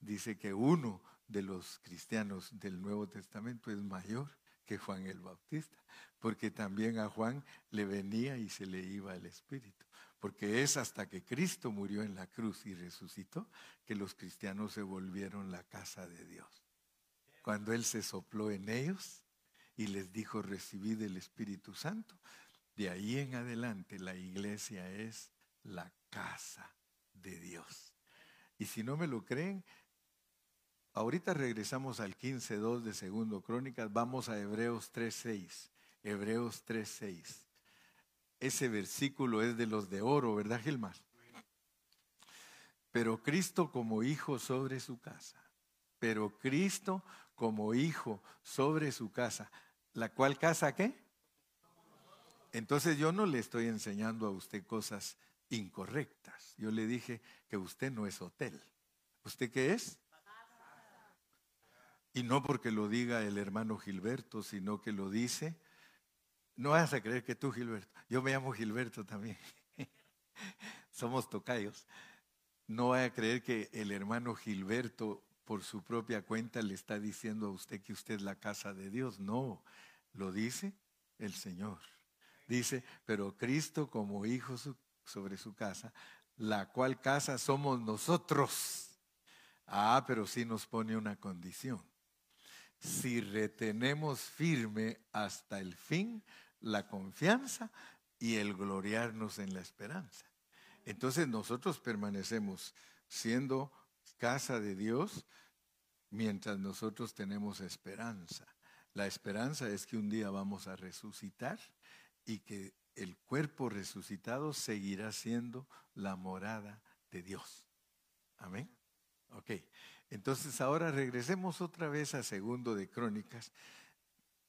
dice que uno de los cristianos del Nuevo Testamento es mayor que Juan el Bautista, porque también a Juan le venía y se le iba el Espíritu, porque es hasta que Cristo murió en la cruz y resucitó que los cristianos se volvieron la casa de Dios. Cuando Él se sopló en ellos y les dijo, recibid el Espíritu Santo, de ahí en adelante la iglesia es la casa de Dios. Y si no me lo creen, Ahorita regresamos al 15.2 de Segundo Crónicas, vamos a Hebreos 3.6. Hebreos 3.6. Ese versículo es de los de oro, ¿verdad, Gilmar? Pero Cristo como hijo sobre su casa. Pero Cristo como hijo sobre su casa. ¿La cual casa qué? Entonces yo no le estoy enseñando a usted cosas incorrectas. Yo le dije que usted no es hotel. ¿Usted qué es? Y no porque lo diga el hermano Gilberto, sino que lo dice. No vas a creer que tú, Gilberto. Yo me llamo Gilberto también. Somos tocayos. No vaya a creer que el hermano Gilberto, por su propia cuenta, le está diciendo a usted que usted es la casa de Dios. No, lo dice el Señor. Dice, pero Cristo como hijo sobre su casa, la cual casa somos nosotros. Ah, pero sí nos pone una condición si retenemos firme hasta el fin la confianza y el gloriarnos en la esperanza. Entonces nosotros permanecemos siendo casa de Dios mientras nosotros tenemos esperanza. La esperanza es que un día vamos a resucitar y que el cuerpo resucitado seguirá siendo la morada de Dios. Amén. Ok. Entonces ahora regresemos otra vez a segundo de Crónicas.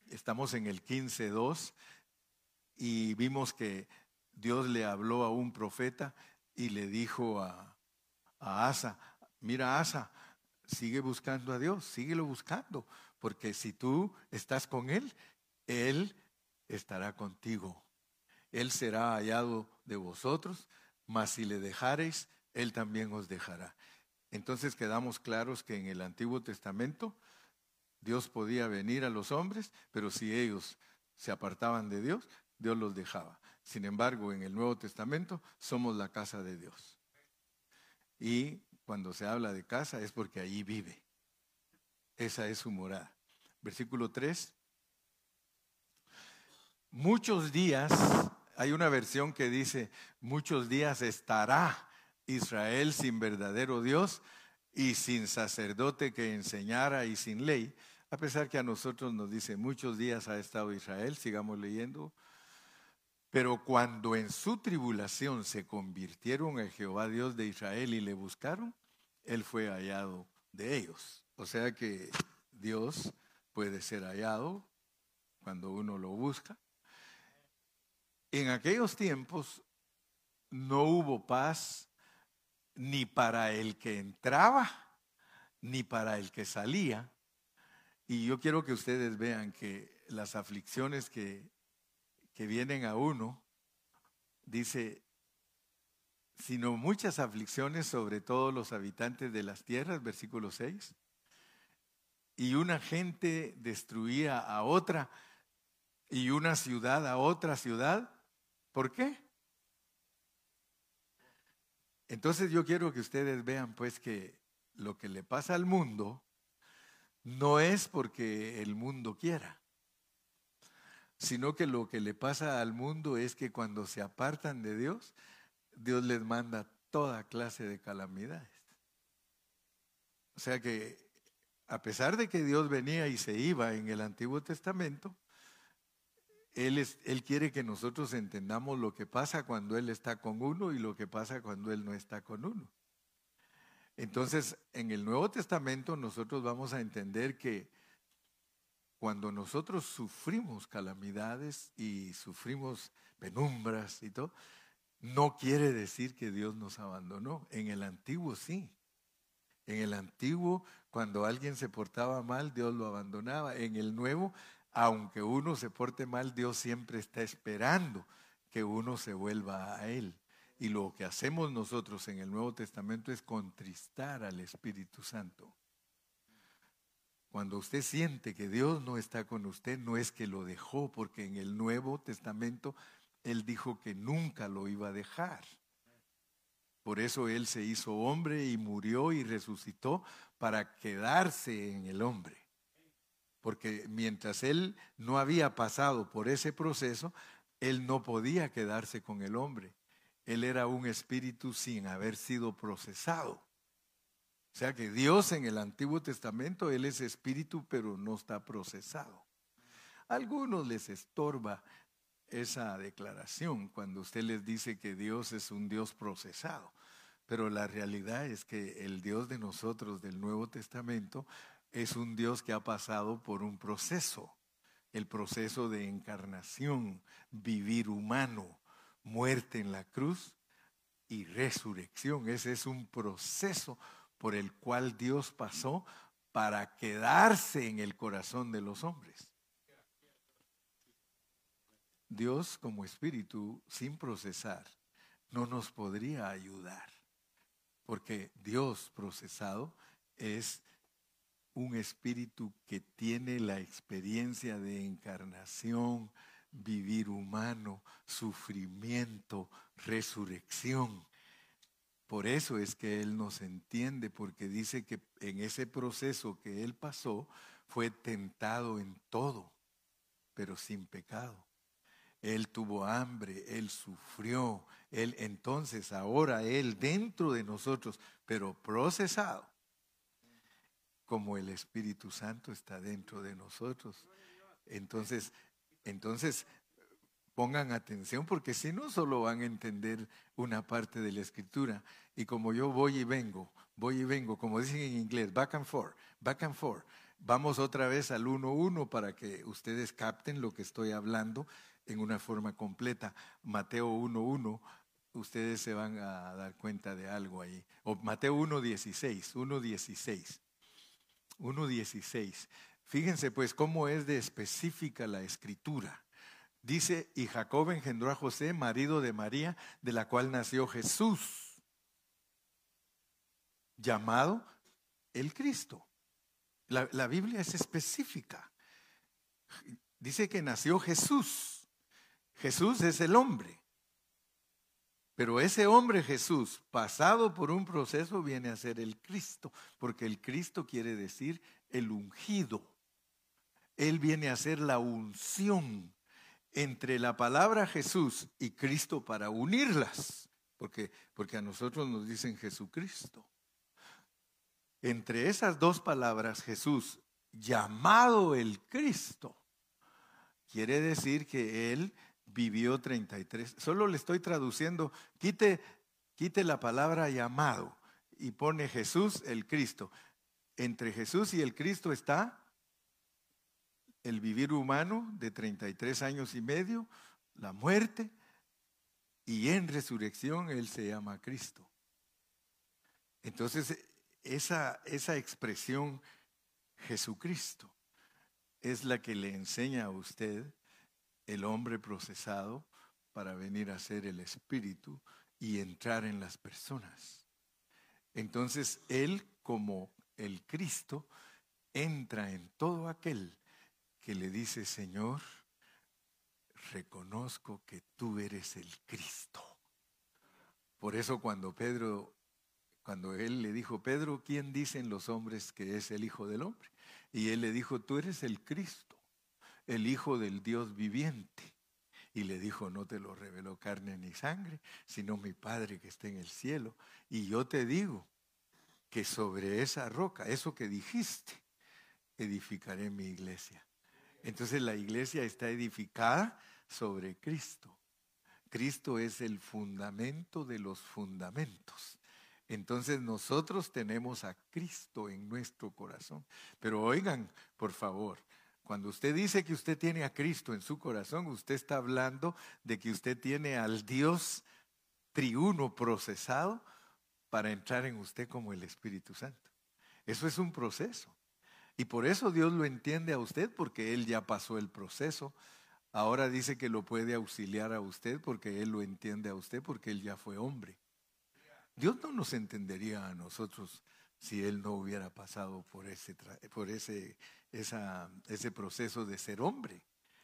Estamos en el 15.2 y vimos que Dios le habló a un profeta y le dijo a, a Asa, mira Asa, sigue buscando a Dios, síguelo buscando, porque si tú estás con Él, Él estará contigo. Él será hallado de vosotros, mas si le dejareis, Él también os dejará. Entonces quedamos claros que en el Antiguo Testamento Dios podía venir a los hombres, pero si ellos se apartaban de Dios, Dios los dejaba. Sin embargo, en el Nuevo Testamento somos la casa de Dios. Y cuando se habla de casa es porque allí vive. Esa es su morada. Versículo 3. Muchos días, hay una versión que dice, muchos días estará Israel sin verdadero Dios y sin sacerdote que enseñara y sin ley, a pesar que a nosotros nos dice muchos días ha estado Israel, sigamos leyendo, pero cuando en su tribulación se convirtieron en Jehová Dios de Israel y le buscaron, él fue hallado de ellos. O sea que Dios puede ser hallado cuando uno lo busca. En aquellos tiempos no hubo paz ni para el que entraba, ni para el que salía. Y yo quiero que ustedes vean que las aflicciones que, que vienen a uno, dice, sino muchas aflicciones sobre todos los habitantes de las tierras, versículo 6. Y una gente destruía a otra y una ciudad a otra ciudad. ¿Por qué? Entonces yo quiero que ustedes vean pues que lo que le pasa al mundo no es porque el mundo quiera, sino que lo que le pasa al mundo es que cuando se apartan de Dios, Dios les manda toda clase de calamidades. O sea que a pesar de que Dios venía y se iba en el Antiguo Testamento, él, él, quiere que nosotros entendamos lo que pasa cuando Él está con uno y lo que pasa cuando Él no está con uno. Entonces, en el Nuevo Testamento nosotros vamos a entender que cuando nosotros sufrimos calamidades y sufrimos penumbras y todo, no quiere decir que Dios nos abandonó. En el antiguo sí. En el antiguo, cuando alguien se portaba mal, Dios lo abandonaba. En el nuevo, aunque uno se porte mal, Dios siempre está esperando que uno se vuelva a Él. Y lo que hacemos nosotros en el Nuevo Testamento es contristar al Espíritu Santo. Cuando usted siente que Dios no está con usted, no es que lo dejó, porque en el Nuevo Testamento Él dijo que nunca lo iba a dejar. Por eso Él se hizo hombre y murió y resucitó para quedarse en el hombre. Porque mientras Él no había pasado por ese proceso, Él no podía quedarse con el hombre. Él era un espíritu sin haber sido procesado. O sea que Dios en el Antiguo Testamento, Él es espíritu, pero no está procesado. A algunos les estorba esa declaración cuando usted les dice que Dios es un Dios procesado. Pero la realidad es que el Dios de nosotros del Nuevo Testamento es un Dios que ha pasado por un proceso, el proceso de encarnación, vivir humano, muerte en la cruz y resurrección. Ese es un proceso por el cual Dios pasó para quedarse en el corazón de los hombres. Dios como espíritu, sin procesar, no nos podría ayudar, porque Dios procesado es un espíritu que tiene la experiencia de encarnación, vivir humano, sufrimiento, resurrección. Por eso es que Él nos entiende, porque dice que en ese proceso que Él pasó fue tentado en todo, pero sin pecado. Él tuvo hambre, Él sufrió, Él entonces ahora Él dentro de nosotros, pero procesado, como el Espíritu Santo está dentro de nosotros. Entonces entonces, pongan atención porque si no solo van a entender una parte de la escritura. Y como yo voy y vengo, voy y vengo, como dicen en inglés, back and forth, back and forth. Vamos otra vez al 1.1 para que ustedes capten lo que estoy hablando en una forma completa. Mateo 1.1, ustedes se van a dar cuenta de algo ahí. O Mateo 1.16, 1.16, 1.16. Fíjense pues cómo es de específica la escritura. Dice, y Jacob engendró a José, marido de María, de la cual nació Jesús, llamado el Cristo. La, la Biblia es específica. Dice que nació Jesús. Jesús es el hombre. Pero ese hombre Jesús, pasado por un proceso, viene a ser el Cristo, porque el Cristo quiere decir el ungido. Él viene a ser la unción entre la palabra Jesús y Cristo para unirlas, porque, porque a nosotros nos dicen Jesucristo. Entre esas dos palabras, Jesús, llamado el Cristo, quiere decir que Él vivió 33. Solo le estoy traduciendo, quite, quite la palabra llamado y pone Jesús el Cristo. Entre Jesús y el Cristo está el vivir humano de 33 años y medio, la muerte, y en resurrección Él se llama Cristo. Entonces, esa, esa expresión Jesucristo es la que le enseña a usted el hombre procesado para venir a ser el Espíritu y entrar en las personas. Entonces, Él como el Cristo entra en todo aquel que le dice, Señor, reconozco que tú eres el Cristo. Por eso cuando Pedro, cuando él le dijo, Pedro, ¿quién dicen los hombres que es el Hijo del Hombre? Y él le dijo, tú eres el Cristo, el Hijo del Dios viviente. Y le dijo, no te lo reveló carne ni sangre, sino mi Padre que está en el cielo. Y yo te digo que sobre esa roca, eso que dijiste, edificaré mi iglesia. Entonces la iglesia está edificada sobre Cristo. Cristo es el fundamento de los fundamentos. Entonces nosotros tenemos a Cristo en nuestro corazón. Pero oigan, por favor, cuando usted dice que usted tiene a Cristo en su corazón, usted está hablando de que usted tiene al Dios triuno procesado para entrar en usted como el Espíritu Santo. Eso es un proceso. Y por eso Dios lo entiende a usted, porque Él ya pasó el proceso Ahora dice que lo puede auxiliar a usted porque Él lo entiende a usted porque Él ya fue hombre. Dios no nos entendería a nosotros si Él no hubiera pasado por ese, por ese, ese proceso de ser hombre.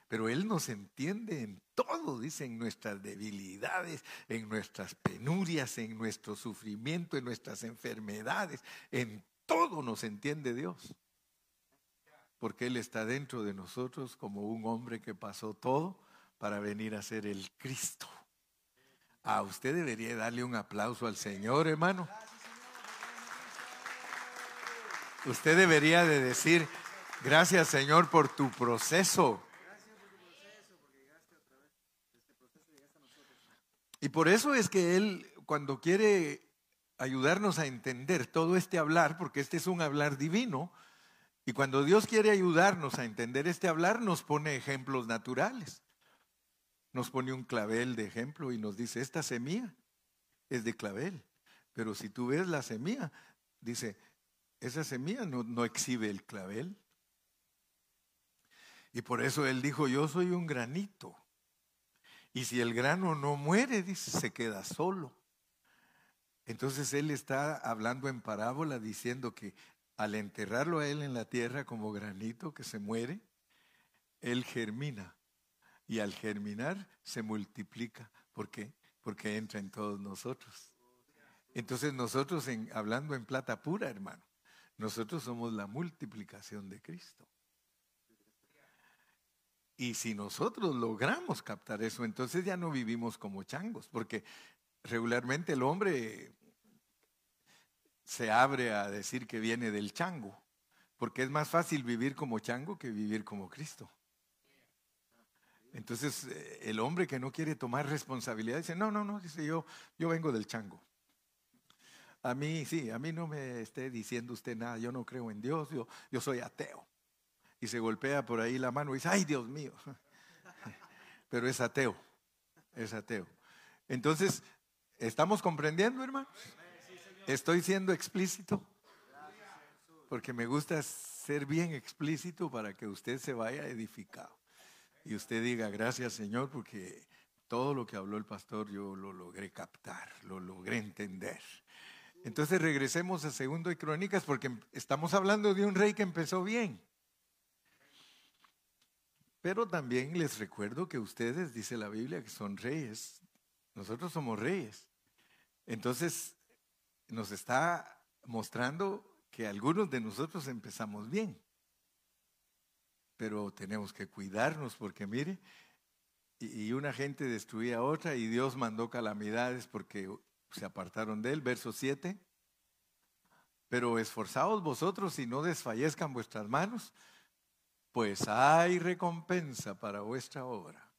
Pero Él nos entiende en todo, dice, en nuestras debilidades, en nuestras penurias, en nuestro sufrimiento, en nuestras enfermedades, en todo nos entiende Dios porque Él está dentro de nosotros como un hombre que pasó todo para venir a ser el Cristo. A usted debería darle un aplauso al Señor, hermano. Usted debería de decir, gracias Señor por tu proceso. Y por eso es que Él, cuando quiere ayudarnos a entender todo este hablar, porque este es un hablar divino, y cuando Dios quiere ayudarnos a entender este hablar, nos pone ejemplos naturales. Nos pone un clavel de ejemplo y nos dice, esta semilla es de clavel. Pero si tú ves la semilla, dice, esa semilla no, no exhibe el clavel. Y por eso él dijo, yo soy un granito. Y si el grano no muere, dice, se queda solo. Entonces él está hablando en parábola diciendo que al enterrarlo a él en la tierra como granito que se muere, él germina. Y al germinar se multiplica. ¿Por qué? Porque entra en todos nosotros. Entonces nosotros, en, hablando en plata pura, hermano, nosotros somos la multiplicación de Cristo. Y si nosotros logramos captar eso, entonces ya no vivimos como changos, porque regularmente el hombre se abre a decir que viene del chango, porque es más fácil vivir como chango que vivir como Cristo. Entonces eh, el hombre que no quiere tomar responsabilidad dice, no, no, no, dice yo, yo vengo del chango. A mí sí, a mí no me esté diciendo usted nada, yo no creo en Dios, yo, yo soy ateo. Y se golpea por ahí la mano y dice, ay Dios mío, pero es ateo, es ateo. Entonces, ¿estamos comprendiendo, hermanos? ¿Estoy siendo explícito? Porque me gusta ser bien explícito para que usted se vaya edificado. Y usted diga, gracias Señor, porque todo lo que habló el pastor yo lo logré captar, lo logré entender. Entonces regresemos a Segundo de Crónicas porque estamos hablando de un rey que empezó bien. Pero también les recuerdo que ustedes, dice la Biblia, que son reyes. Nosotros somos reyes. Entonces, nos está mostrando que algunos de nosotros empezamos bien, pero tenemos que cuidarnos porque mire, y una gente destruía a otra y Dios mandó calamidades porque se apartaron de él, verso 7. Pero esforzaos vosotros y no desfallezcan vuestras manos, pues hay recompensa para vuestra obra.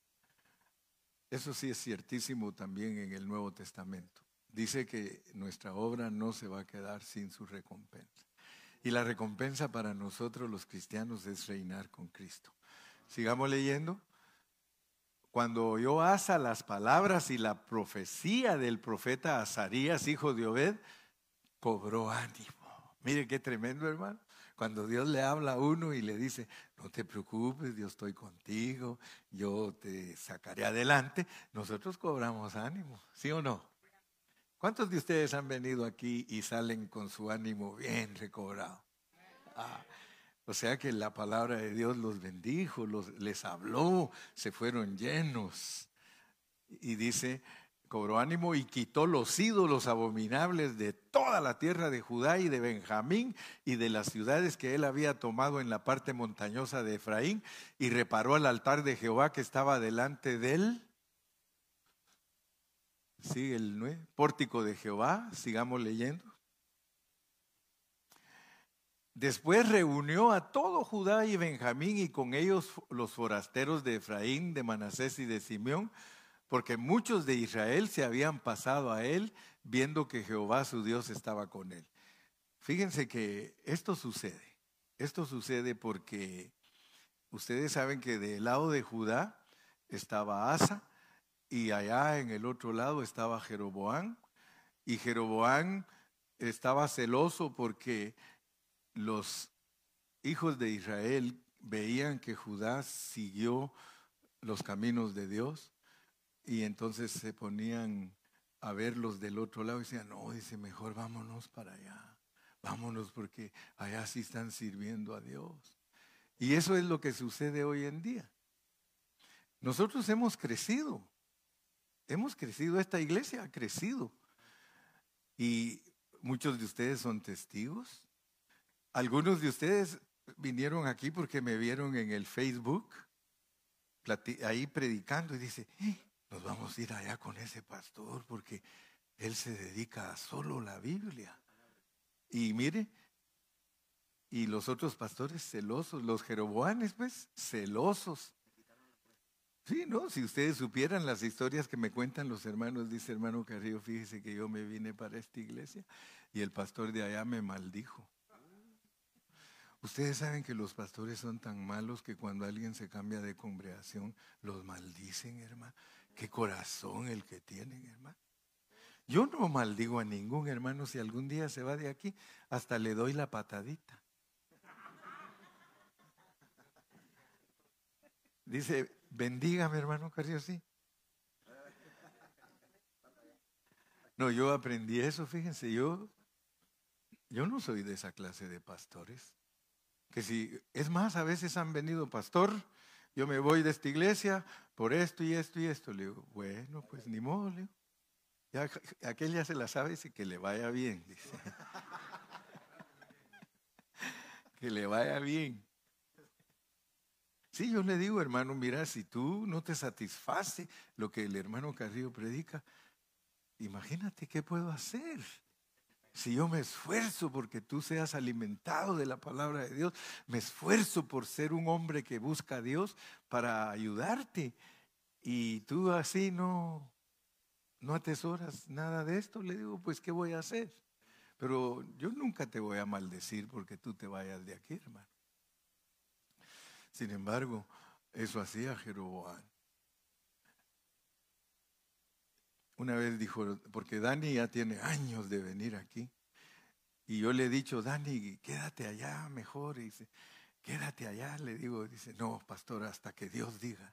Eso sí es ciertísimo también en el Nuevo Testamento dice que nuestra obra no se va a quedar sin su recompensa. Y la recompensa para nosotros los cristianos es reinar con Cristo. Sigamos leyendo. Cuando oyó Asa las palabras y la profecía del profeta Azarías, hijo de Obed, cobró ánimo. Mire qué tremendo, hermano. Cuando Dios le habla a uno y le dice, no te preocupes, yo estoy contigo, yo te sacaré adelante, nosotros cobramos ánimo, ¿sí o no? ¿Cuántos de ustedes han venido aquí y salen con su ánimo bien recobrado? Ah, o sea que la palabra de Dios los bendijo, los, les habló, se fueron llenos. Y dice, cobró ánimo y quitó los ídolos abominables de toda la tierra de Judá y de Benjamín y de las ciudades que él había tomado en la parte montañosa de Efraín y reparó el altar de Jehová que estaba delante de él. Sí, el pórtico de Jehová, sigamos leyendo. Después reunió a todo Judá y Benjamín y con ellos los forasteros de Efraín, de Manasés y de Simeón, porque muchos de Israel se habían pasado a él viendo que Jehová su Dios estaba con él. Fíjense que esto sucede. Esto sucede porque ustedes saben que del lado de Judá estaba Asa y allá en el otro lado estaba Jeroboán. Y Jeroboán estaba celoso porque los hijos de Israel veían que Judá siguió los caminos de Dios y entonces se ponían a verlos del otro lado y decían, no, dice, mejor vámonos para allá, vámonos porque allá sí están sirviendo a Dios. Y eso es lo que sucede hoy en día. Nosotros hemos crecido, hemos crecido, esta iglesia ha crecido. Y muchos de ustedes son testigos. Algunos de ustedes vinieron aquí porque me vieron en el Facebook, ahí predicando y dice, eh, nos vamos a ir allá con ese pastor porque él se dedica a solo la Biblia. Y mire, y los otros pastores celosos, los jeroboanes, pues, celosos. Sí, ¿no? Si ustedes supieran las historias que me cuentan los hermanos, dice hermano Carrillo, fíjese que yo me vine para esta iglesia y el pastor de allá me maldijo. Ustedes saben que los pastores son tan malos que cuando alguien se cambia de congregación, los maldicen, hermano. Qué corazón el que tienen, hermano. Yo no maldigo a ningún hermano si algún día se va de aquí, hasta le doy la patadita. Dice, bendígame hermano Carrillo, sí. No, yo aprendí eso, fíjense, yo, yo no soy de esa clase de pastores. Que si, es más, a veces han venido pastor, yo me voy de esta iglesia por esto y esto y esto. Le digo, bueno, pues ni modo, le Ya, aquel ya se la sabe, dice que le vaya bien, dice. que le vaya bien. Sí, yo le digo, hermano, mira, si tú no te satisface lo que el hermano Carrillo predica, imagínate qué puedo hacer. Si yo me esfuerzo porque tú seas alimentado de la palabra de Dios, me esfuerzo por ser un hombre que busca a Dios para ayudarte y tú así no, no atesoras nada de esto, le digo, pues ¿qué voy a hacer? Pero yo nunca te voy a maldecir porque tú te vayas de aquí, hermano. Sin embargo, eso hacía Jeroboam. Una vez dijo, porque Dani ya tiene años de venir aquí. Y yo le he dicho, Dani, quédate allá mejor. Y dice, quédate allá. Le digo, dice, no, pastor, hasta que Dios diga.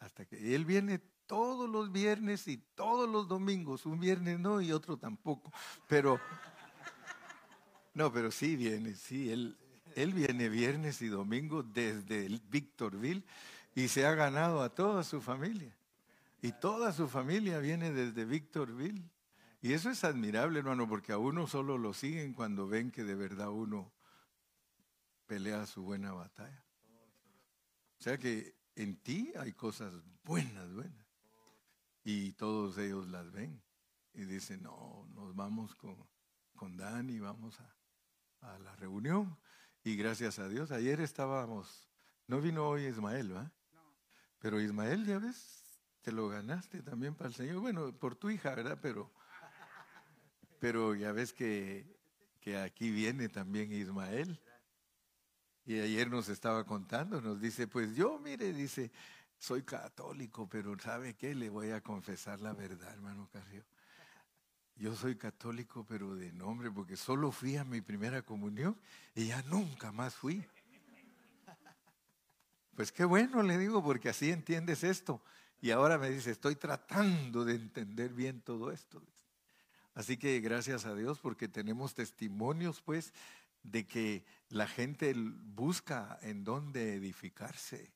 Hasta que él viene todos los viernes y todos los domingos. Un viernes no y otro tampoco. Pero, no, pero sí viene, sí. Él, él viene viernes y domingo desde Victorville y se ha ganado a toda su familia. Y toda su familia viene desde Victorville. Y eso es admirable, hermano, porque a uno solo lo siguen cuando ven que de verdad uno pelea su buena batalla. O sea que en ti hay cosas buenas, buenas. Y todos ellos las ven. Y dicen, no, nos vamos con, con Dani, vamos a, a la reunión. Y gracias a Dios, ayer estábamos, no vino hoy Ismael, ¿va? Pero Ismael, ya ves, lo ganaste también para el Señor. Bueno, por tu hija, ¿verdad? Pero, pero ya ves que, que aquí viene también Ismael. Y ayer nos estaba contando, nos dice, pues yo, mire, dice, soy católico, pero ¿sabe qué? Le voy a confesar la verdad, hermano Carrillo. Yo soy católico, pero de nombre, porque solo fui a mi primera comunión y ya nunca más fui. Pues qué bueno, le digo, porque así entiendes esto. Y ahora me dice, estoy tratando de entender bien todo esto. Así que gracias a Dios porque tenemos testimonios, pues, de que la gente busca en dónde edificarse.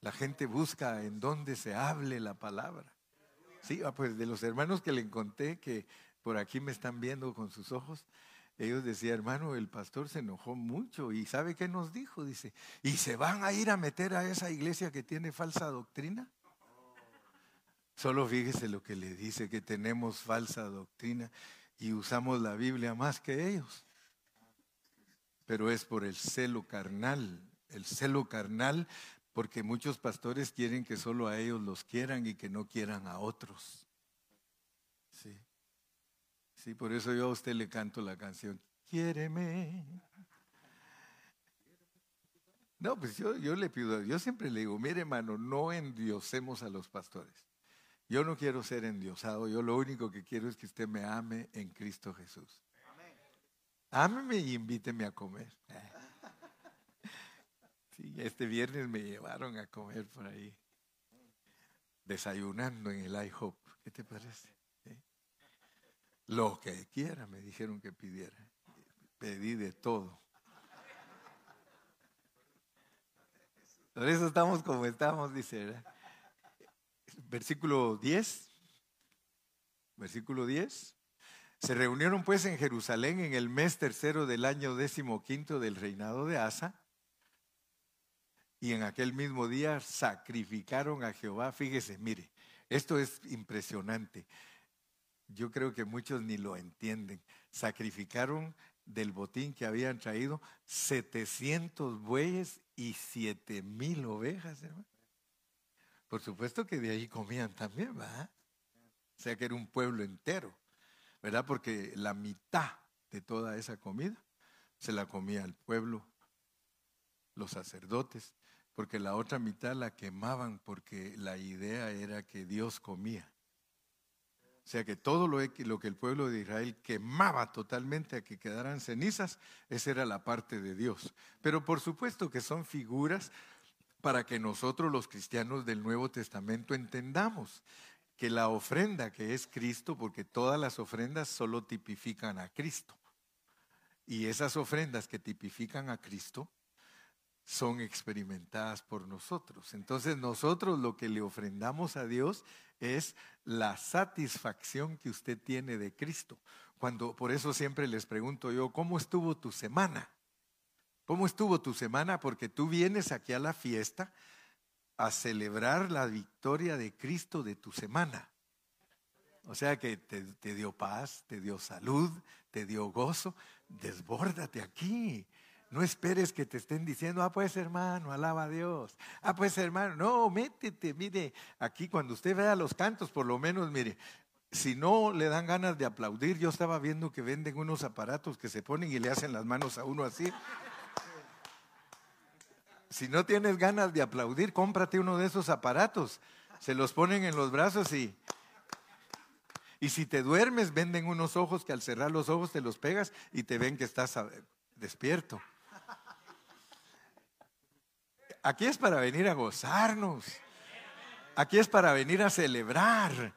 La gente busca en dónde se hable la palabra. Sí, ah, pues de los hermanos que le conté que por aquí me están viendo con sus ojos, ellos decían, hermano, el pastor se enojó mucho y ¿sabe qué nos dijo? Dice, ¿y se van a ir a meter a esa iglesia que tiene falsa doctrina? Solo fíjese lo que le dice, que tenemos falsa doctrina y usamos la Biblia más que ellos. Pero es por el celo carnal, el celo carnal, porque muchos pastores quieren que solo a ellos los quieran y que no quieran a otros. Sí. Sí, por eso yo a usted le canto la canción, quiéreme. No, pues yo, yo le pido, yo siempre le digo, mire hermano, no endiosemos a los pastores. Yo no quiero ser endiosado, yo lo único que quiero es que usted me ame en Cristo Jesús. Ámeme y invíteme a comer. Sí, este viernes me llevaron a comer por ahí, desayunando en el IHOP. ¿Qué te parece? Lo que quiera, me dijeron que pidiera. Pedí de todo. Por eso estamos como estamos, dice. Versículo 10. Versículo 10. Se reunieron pues en Jerusalén en el mes tercero del año décimo quinto del reinado de Asa. Y en aquel mismo día sacrificaron a Jehová. Fíjese, mire, esto es impresionante yo creo que muchos ni lo entienden. Sacrificaron del botín que habían traído 700 bueyes y 7 mil ovejas, hermano. Por supuesto que de ahí comían también, ¿verdad? O sea que era un pueblo entero, ¿verdad? Porque la mitad de toda esa comida se la comía el pueblo, los sacerdotes, porque la otra mitad la quemaban porque la idea era que Dios comía. O sea que todo lo, que el pueblo de Israel quemaba totalmente a que quedaran cenizas, esa era la parte de Dios. Pero por supuesto que son figuras para que nosotros los cristianos del Nuevo Testamento entendamos que la ofrenda que es Cristo, porque todas las ofrendas solo tipifican a Cristo, y esas ofrendas que tipifican a Cristo son experimentadas por nosotros. Entonces nosotros lo que le ofrendamos a Dios es la satisfacción que usted tiene de Cristo. Cuando por eso siempre les pregunto yo, ¿cómo estuvo tu semana? ¿Cómo estuvo tu semana? Porque tú vienes aquí a la fiesta a celebrar la victoria de Cristo de tu semana. O sea que te, dio paz, te dio salud, te dio gozo. Desbórdate aquí. No esperes que te estén diciendo, ah, pues hermano, alaba a Dios. Ah, pues hermano, no, métete, mire, aquí cuando usted vea los cantos, por lo menos, mire, si no le dan ganas de aplaudir, yo estaba viendo que venden unos aparatos que se ponen y le hacen las manos a uno así. Si no tienes ganas de aplaudir, cómprate uno de esos aparatos. Se los ponen en los brazos y... Y si te duermes, venden unos ojos que al cerrar los ojos te los pegas y te ven que estás despierto aquí es para venir a gozarnos. Aquí es para venir a celebrar.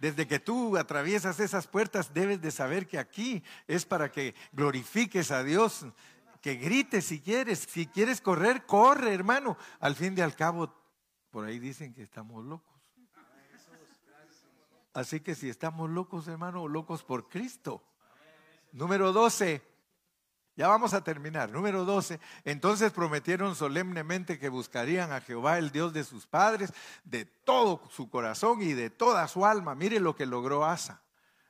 Desde que tú atraviesas esas puertas, debes de saber que aquí es para que glorifiques a Dios, que grites si quieres. Si quieres correr, corre, hermano. Al fin y al cabo, por ahí dicen que estamos locos. Así que si estamos locos, hermano, locos por Cristo. Número 12. Ya vamos a terminar. Número 12. Entonces prometieron solemnemente que buscarían a Jehová, el Dios de sus padres, de todo su corazón y de toda su alma. Mire lo que logró Asa.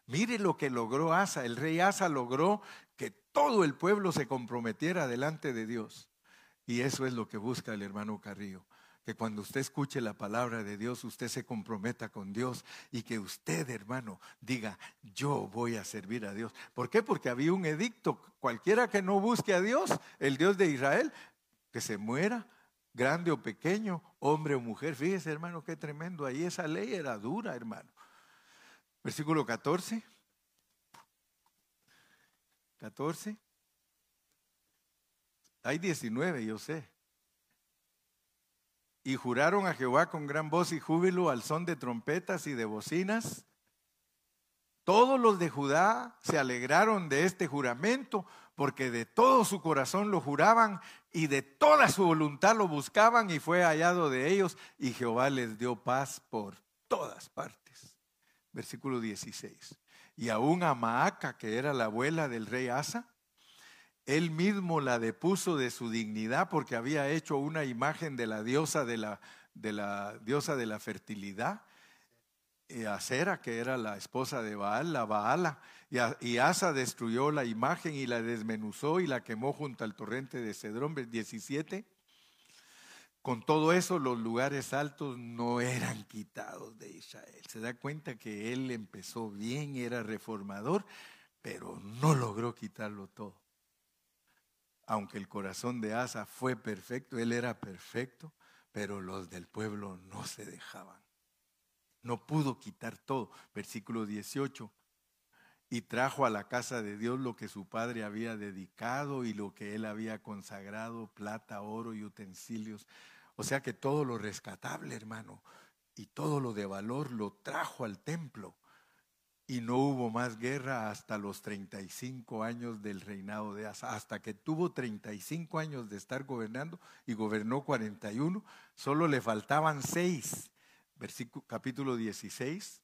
Mire lo que logró Asa. El rey Asa logró todo el pueblo se comprometiera delante de Dios. Y eso es lo que busca el hermano Carrillo que cuando usted escuche la palabra de Dios, usted se comprometa con Dios y que usted, hermano, diga, yo voy a servir a Dios. ¿Por qué? Porque había un edicto, cualquiera que no busque a Dios, el Dios de Israel, que se muera, grande o pequeño, hombre o mujer. Fíjese, hermano, qué tremendo. Ahí esa ley era dura, hermano. Versículo 14. 14. Hay 19, yo sé. Y juraron a Jehová con gran voz y júbilo al son de trompetas y de bocinas. Todos los de Judá se alegraron de este juramento porque de todo su corazón lo juraban y de toda su voluntad lo buscaban y fue hallado de ellos y Jehová les dio paz por todas partes. versículo 16. Y aún a Maaca, que era la abuela del rey Asa, él mismo la depuso de su dignidad porque había hecho una imagen de la diosa de la, diosa de la fertilidad, y Acera, que era la esposa de Baal, la Baala, y, Asa destruyó la imagen y la desmenuzó y la quemó junto al torrente de Cedrón, 17. Con todo eso, los lugares altos no eran quitados de Israel. Se da cuenta que él empezó bien, era reformador, pero no logró quitarlo todo aunque el corazón de Asa fue perfecto, él era perfecto, pero los del pueblo no se dejaban. No pudo quitar todo. Versículo 18. Y trajo a la casa de Dios lo que su padre había dedicado y lo que él había consagrado, plata, oro y utensilios. O sea que todo lo rescatable, hermano, y todo lo de valor lo trajo al templo y no hubo más guerra hasta los 35 años del reinado de Asa. Hasta que tuvo 35 años de estar gobernando y gobernó 41, solo le faltaban 6. Versículo, capítulo 16.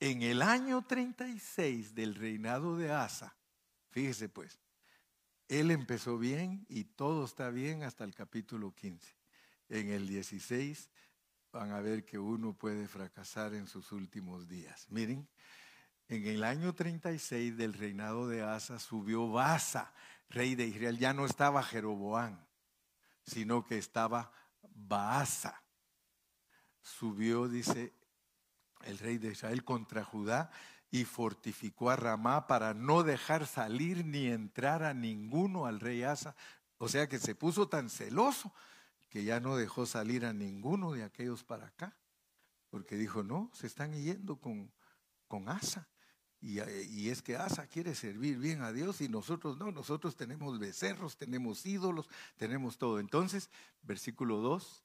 En el año 36 del reinado de Asa, fíjese pues, él empezó bien y todo está bien hasta el capítulo 15. En el 16 van a ver que uno puede fracasar en sus últimos días. Miren, en el año 36 del reinado de Asa subió Basa, rey de Israel. Ya no estaba Jeroboán, sino que estaba Baasa. Subió, dice el rey de Israel, contra Judá y fortificó a Ramá para no dejar salir ni entrar a ninguno al rey Asa. O sea que se puso tan celoso que ya no dejó salir a ninguno de aquellos para acá, porque dijo, no, se están yendo con, con Asa. Y, y, es que Asa quiere servir bien a Dios y nosotros no, nosotros tenemos becerros, tenemos ídolos, tenemos todo. Entonces, versículo 2,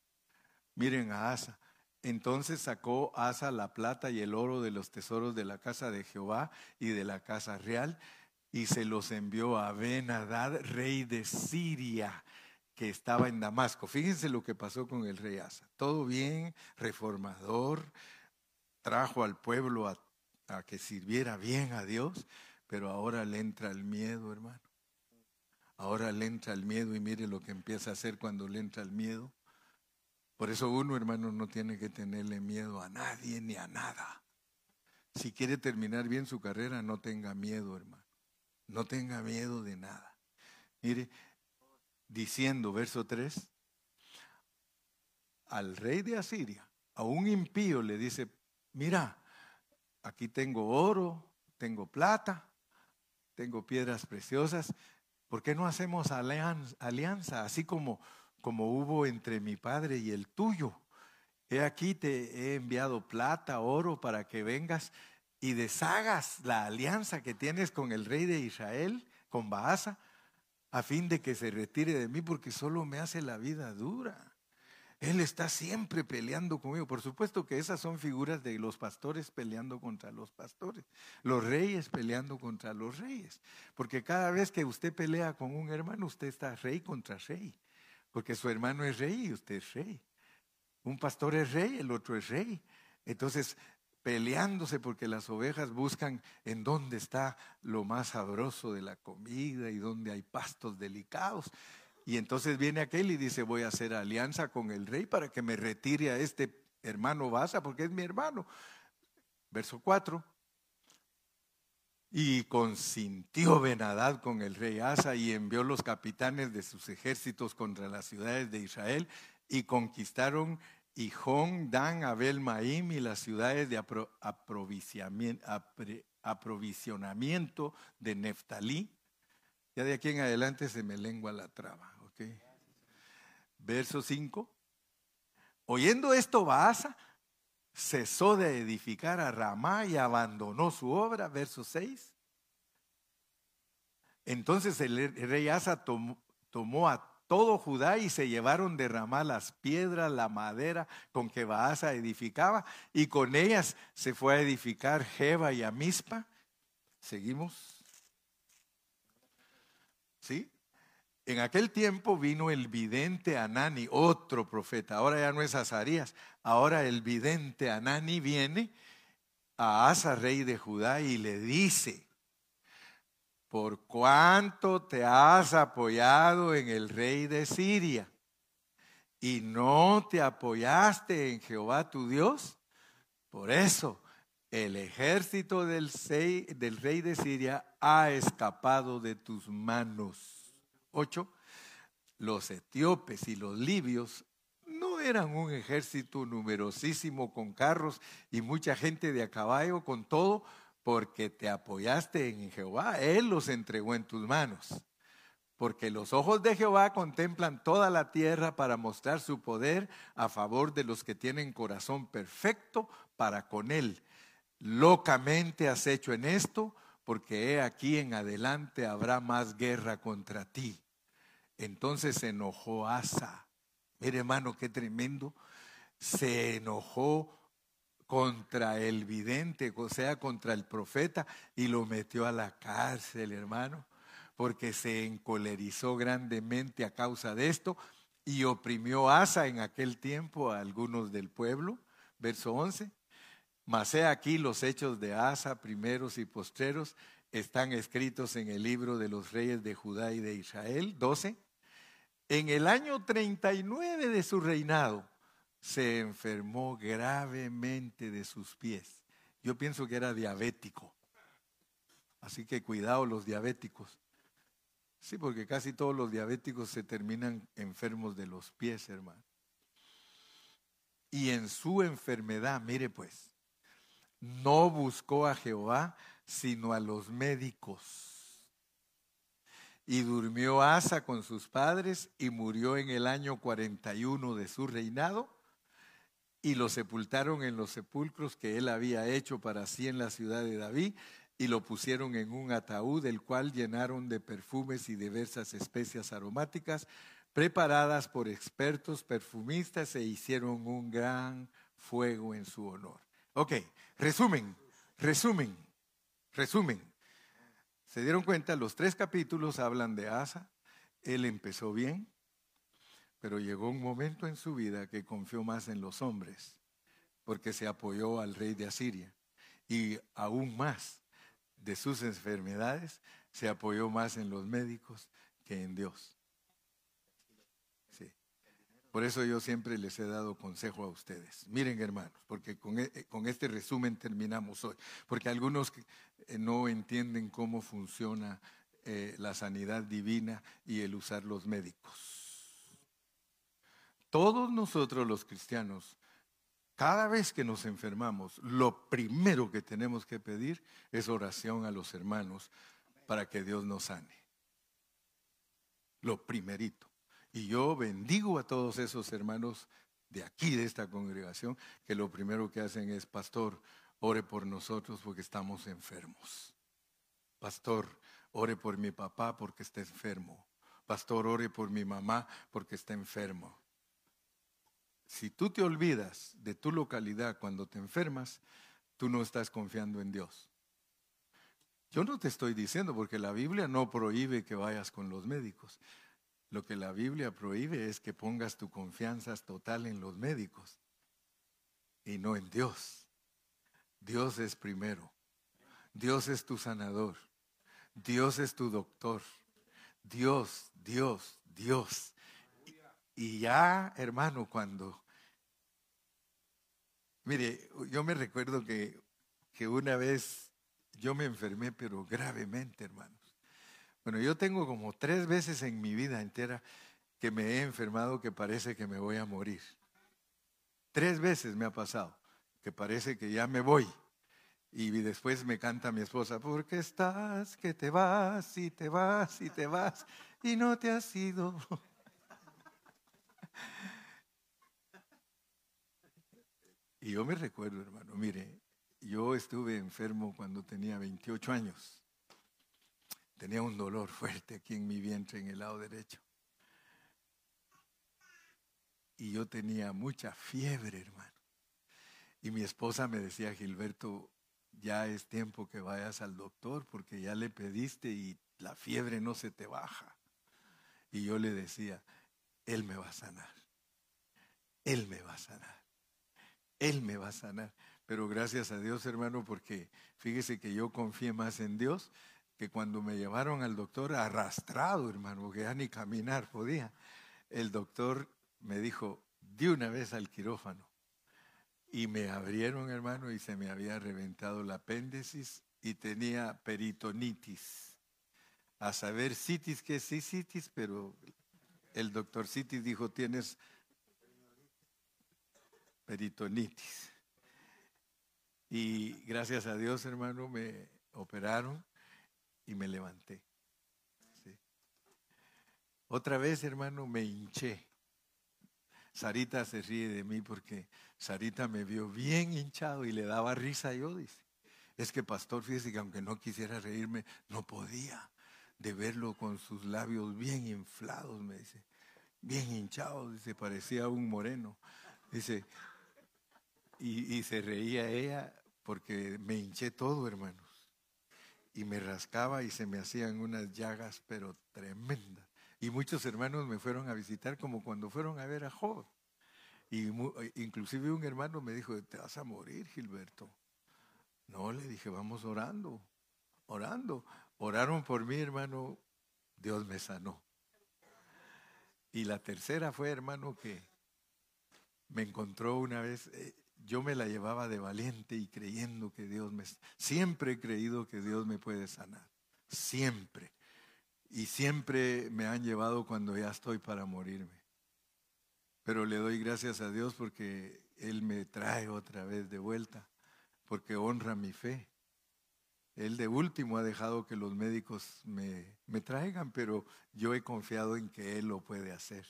miren a Asa. Entonces sacó Asa la plata y el oro de los tesoros de la casa de Jehová y de la casa real y se los envió a ben rey de Siria que estaba en Damasco. Fíjense lo que pasó con el rey Asa. Todo bien, reformador, trajo al pueblo a, que sirviera bien a Dios, pero ahora le entra el miedo, hermano. Ahora le entra el miedo y mire lo que empieza a hacer cuando le entra el miedo. Por eso uno, hermano, no tiene que tenerle miedo a nadie ni a nada. Si quiere terminar bien su carrera, no tenga miedo, hermano. No tenga miedo de nada. Mire, diciendo, verso 3, al rey de Asiria, a un impío le dice, mira, aquí tengo oro, tengo plata, tengo piedras preciosas, ¿por qué no hacemos alianza, así como, como hubo entre mi padre y el tuyo? He aquí te he enviado plata, oro, para que vengas y deshagas la alianza que tienes con el rey de Israel, con Baasa, a fin de que se retire de mí porque solo me hace la vida dura. Él está siempre peleando conmigo. Por supuesto que esas son figuras de los pastores peleando contra los pastores, los reyes peleando contra los reyes. Porque cada vez que usted pelea con un hermano, usted está rey contra rey. Porque su hermano es rey y usted es rey. Un pastor es rey, el otro es rey. Entonces, peleándose porque las ovejas buscan en dónde está lo más sabroso de la comida y dónde hay pastos delicados. Y entonces viene aquel y dice, voy a hacer alianza con el rey para que me retire a este hermano Basa, porque es mi hermano. Verso 4. Y consintió Benadad con el rey Asa y envió los capitanes de sus ejércitos contra las ciudades de Israel y conquistaron Jon, Dan, Abel, Maim y las ciudades de aprovisionamiento de Neftalí. Ya de aquí en adelante se me lengua la traba. Verso 5. Oyendo esto, Baasa cesó de edificar a Ramá y abandonó su obra. Verso 6. Entonces el rey Asa tomó, a todo Judá y se llevaron de Ramá las piedras, la madera con que Baasa edificaba y con ellas se fue a edificar Jeba y Amispa. Seguimos. ¿Sí? En aquel tiempo vino el vidente Anani, otro profeta. Ahora ya no es Azarías. Ahora el vidente Anani viene a Asa, rey de Judá, y le dice, por cuánto te has apoyado en el rey de Siria y no te apoyaste en Jehová tu Dios, por eso el ejército del, rey de Siria ha escapado de tus manos. 8. Los etíopes y los libios no eran un ejército numerosísimo con carros y mucha gente de a caballo, con todo, porque te apoyaste en Jehová. Él los entregó en tus manos. Porque los ojos de Jehová contemplan toda la tierra para mostrar su poder a favor de los que tienen corazón perfecto para con Él. Locamente has hecho en esto, porque he aquí en adelante habrá más guerra contra ti. Entonces se enojó Asa. Mire hermano, qué tremendo. Se enojó contra el vidente, o sea, contra el profeta, y lo metió a la cárcel, hermano, porque se encolerizó grandemente a causa de esto y oprimió Asa en aquel tiempo a algunos del pueblo. Verso 11. Mas he aquí los hechos de Asa, primeros y postreros, están escritos en el libro de los reyes de Judá y de Israel. 12. En el año 39 de su reinado se enfermó gravemente de sus pies. Yo pienso que era diabético. Así que cuidado los diabéticos. Sí, porque casi todos los diabéticos se terminan enfermos de los pies, hermano. Y en su enfermedad, mire pues, no buscó a Jehová, sino a los médicos y durmió Asa con sus padres y murió en el año 41 de su reinado. Y lo sepultaron en los sepulcros que él había hecho para sí en la ciudad de David y lo pusieron en un ataúd, el cual llenaron de perfumes y diversas especias aromáticas preparadas por expertos perfumistas e hicieron un gran fuego en su honor. Ok, resumen, resumen, resumen. ¿Se dieron cuenta? Los tres capítulos hablan de Asa. Él empezó bien, pero llegó un momento en su vida que confió más en los hombres, porque se apoyó al rey de Asiria. Y aún más de sus enfermedades, se apoyó más en los médicos que en Dios. Por eso yo siempre les he dado consejo a ustedes. Miren, hermanos, porque con, e, este resumen terminamos hoy. Porque algunos eh, no entienden cómo funciona eh, la sanidad divina y el usar los médicos. Todos nosotros los cristianos, cada vez que nos enfermamos, lo primero que tenemos que pedir es oración a los hermanos para que Dios nos sane. Lo primerito. Y yo bendigo a todos esos hermanos de aquí, de esta congregación, que lo primero que hacen es, pastor, ore por nosotros porque estamos enfermos. Pastor, ore por mi papá porque está enfermo. Pastor, ore por mi mamá porque está enfermo. Si tú te olvidas de tu localidad cuando te enfermas, tú no estás confiando en Dios. Yo no te estoy diciendo porque la Biblia no prohíbe que vayas con los médicos. Lo que la Biblia prohíbe es que pongas tu confianza total en los médicos y no en Dios. Dios es primero. Dios es tu sanador. Dios es tu doctor. Dios, Dios, Dios. Y ya, hermano, cuando... Mire, yo me recuerdo que, que una vez yo me enfermé, pero gravemente, hermanos. Bueno, yo tengo como tres veces en mi vida entera que me he enfermado que parece que me voy a morir. Tres veces me ha pasado que parece que ya me voy. Y después me canta mi esposa, porque estás que te vas y te vas y te vas y no te has ido. Y yo me recuerdo, hermano, mire, yo estuve enfermo cuando tenía 28 años. Tenía un dolor fuerte aquí en mi vientre, en el lado derecho. Y yo tenía mucha fiebre, hermano. Y mi esposa me decía, Gilberto, ya es tiempo que vayas al doctor porque ya le pediste y la fiebre no se te baja. Y yo le decía, Él me va a sanar. Él me va a sanar. Él me va a sanar. Pero gracias a Dios, hermano, porque fíjese que yo confié más en Dios que cuando me llevaron al doctor arrastrado, hermano, porque ya ni caminar podía. El doctor me dijo, de una vez al quirófano. Y me abrieron, hermano, y se me había reventado el apéndice y tenía peritonitis. A saber, citis, que es citis, pero el doctor citis dijo, tienes peritonitis. Y gracias a Dios, hermano, me operaron y me levanté. Otra vez, hermano, me hinché. Sarita se ríe de mí porque Sarita me vio bien hinchado y le daba risa yo, dice. Es que pastor, fíjese que aunque no quisiera reírme, no podía de verlo con sus labios bien inflados, me dice. Bien hinchados, dice, parecía un moreno. Dice, y, y se reía ella porque me hinché todo, hermanos. Y me rascaba y se me hacían unas llagas, pero tremendas. Y muchos hermanos me fueron a visitar como cuando fueron a ver a Job. Y eh, inclusive un hermano me dijo, te vas a morir, Gilberto. No, le dije, vamos orando, orando. Oraron por mí, hermano, Dios me sanó. Y la tercera fue, hermano, que me encontró una vez, eh, yo me la llevaba de valiente y creyendo que Dios me... Siempre he creído que Dios me puede sanar, siempre. Y siempre me han llevado cuando ya estoy para morirme. Pero le doy gracias a Dios porque Él me trae otra vez de vuelta, porque honra mi fe. Él de último ha dejado que los médicos me, me traigan, pero yo he confiado en que Él lo puede hacer.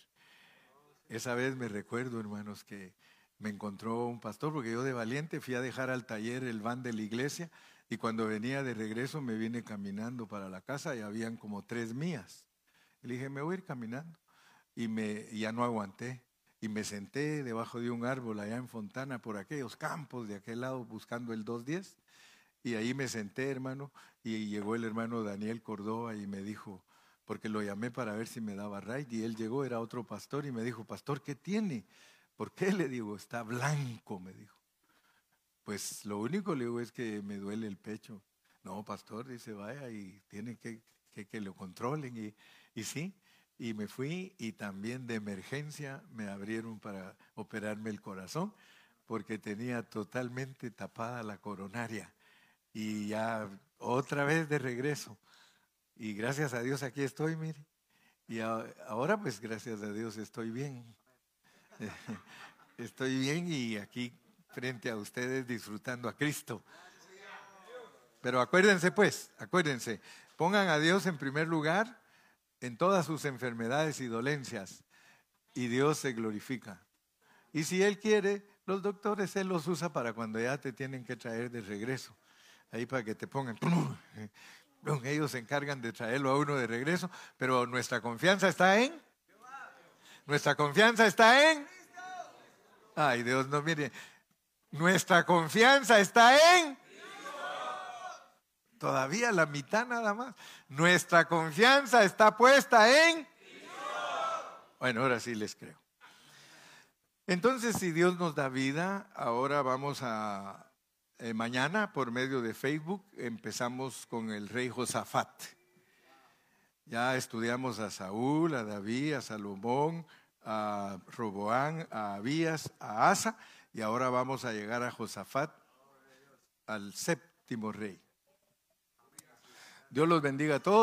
Esa vez me recuerdo, hermanos, que me encontró un pastor, porque yo de valiente fui a dejar al taller el van de la iglesia y cuando venía de regreso me vine caminando para la casa y habían como tres mías. le dije, me voy a ir caminando. Y, me, ya no aguanté. Y me senté debajo de un árbol allá en Fontana, por aquellos campos de aquel lado, buscando el 210. Y ahí me senté, hermano, y llegó el hermano Daniel Córdoba y me dijo, porque lo llamé para ver si me daba raid, y él llegó, era otro pastor, y me dijo, pastor, ¿qué tiene? ¿Por qué? Le digo, está blanco, me dijo. Pues lo único le digo es que me duele el pecho. No, pastor, dice, vaya y tiene que que, lo controlen. Y, y sí, y me fui y también de emergencia me abrieron para operarme el corazón porque tenía totalmente tapada la coronaria. Y ya otra vez de regreso. Y gracias a Dios aquí estoy, mire. Y ahora pues gracias a Dios estoy bien. Estoy bien y aquí frente a ustedes disfrutando a Cristo. Pero acuérdense pues, acuérdense, pongan a Dios en primer lugar en todas sus enfermedades y dolencias y Dios se glorifica. Y si Él quiere, los doctores Él los usa para cuando ya te tienen que traer de regreso. Ahí para que te pongan, ellos se encargan de traerlo a uno de regreso, pero nuestra confianza está en, nuestra confianza está en, ay Dios, no mire, nuestra confianza está en... Todavía la mitad nada más. Nuestra confianza está puesta en... Bueno, ahora sí les creo. Entonces, si Dios nos da vida, ahora vamos a... Eh, mañana, por medio de Facebook, empezamos con el rey Josafat. Ya estudiamos a Saúl, a David, a Salomón, a Roboán, a Abías, a Asa y ahora vamos a llegar a Josafat, al séptimo rey. Dios los bendiga a todos.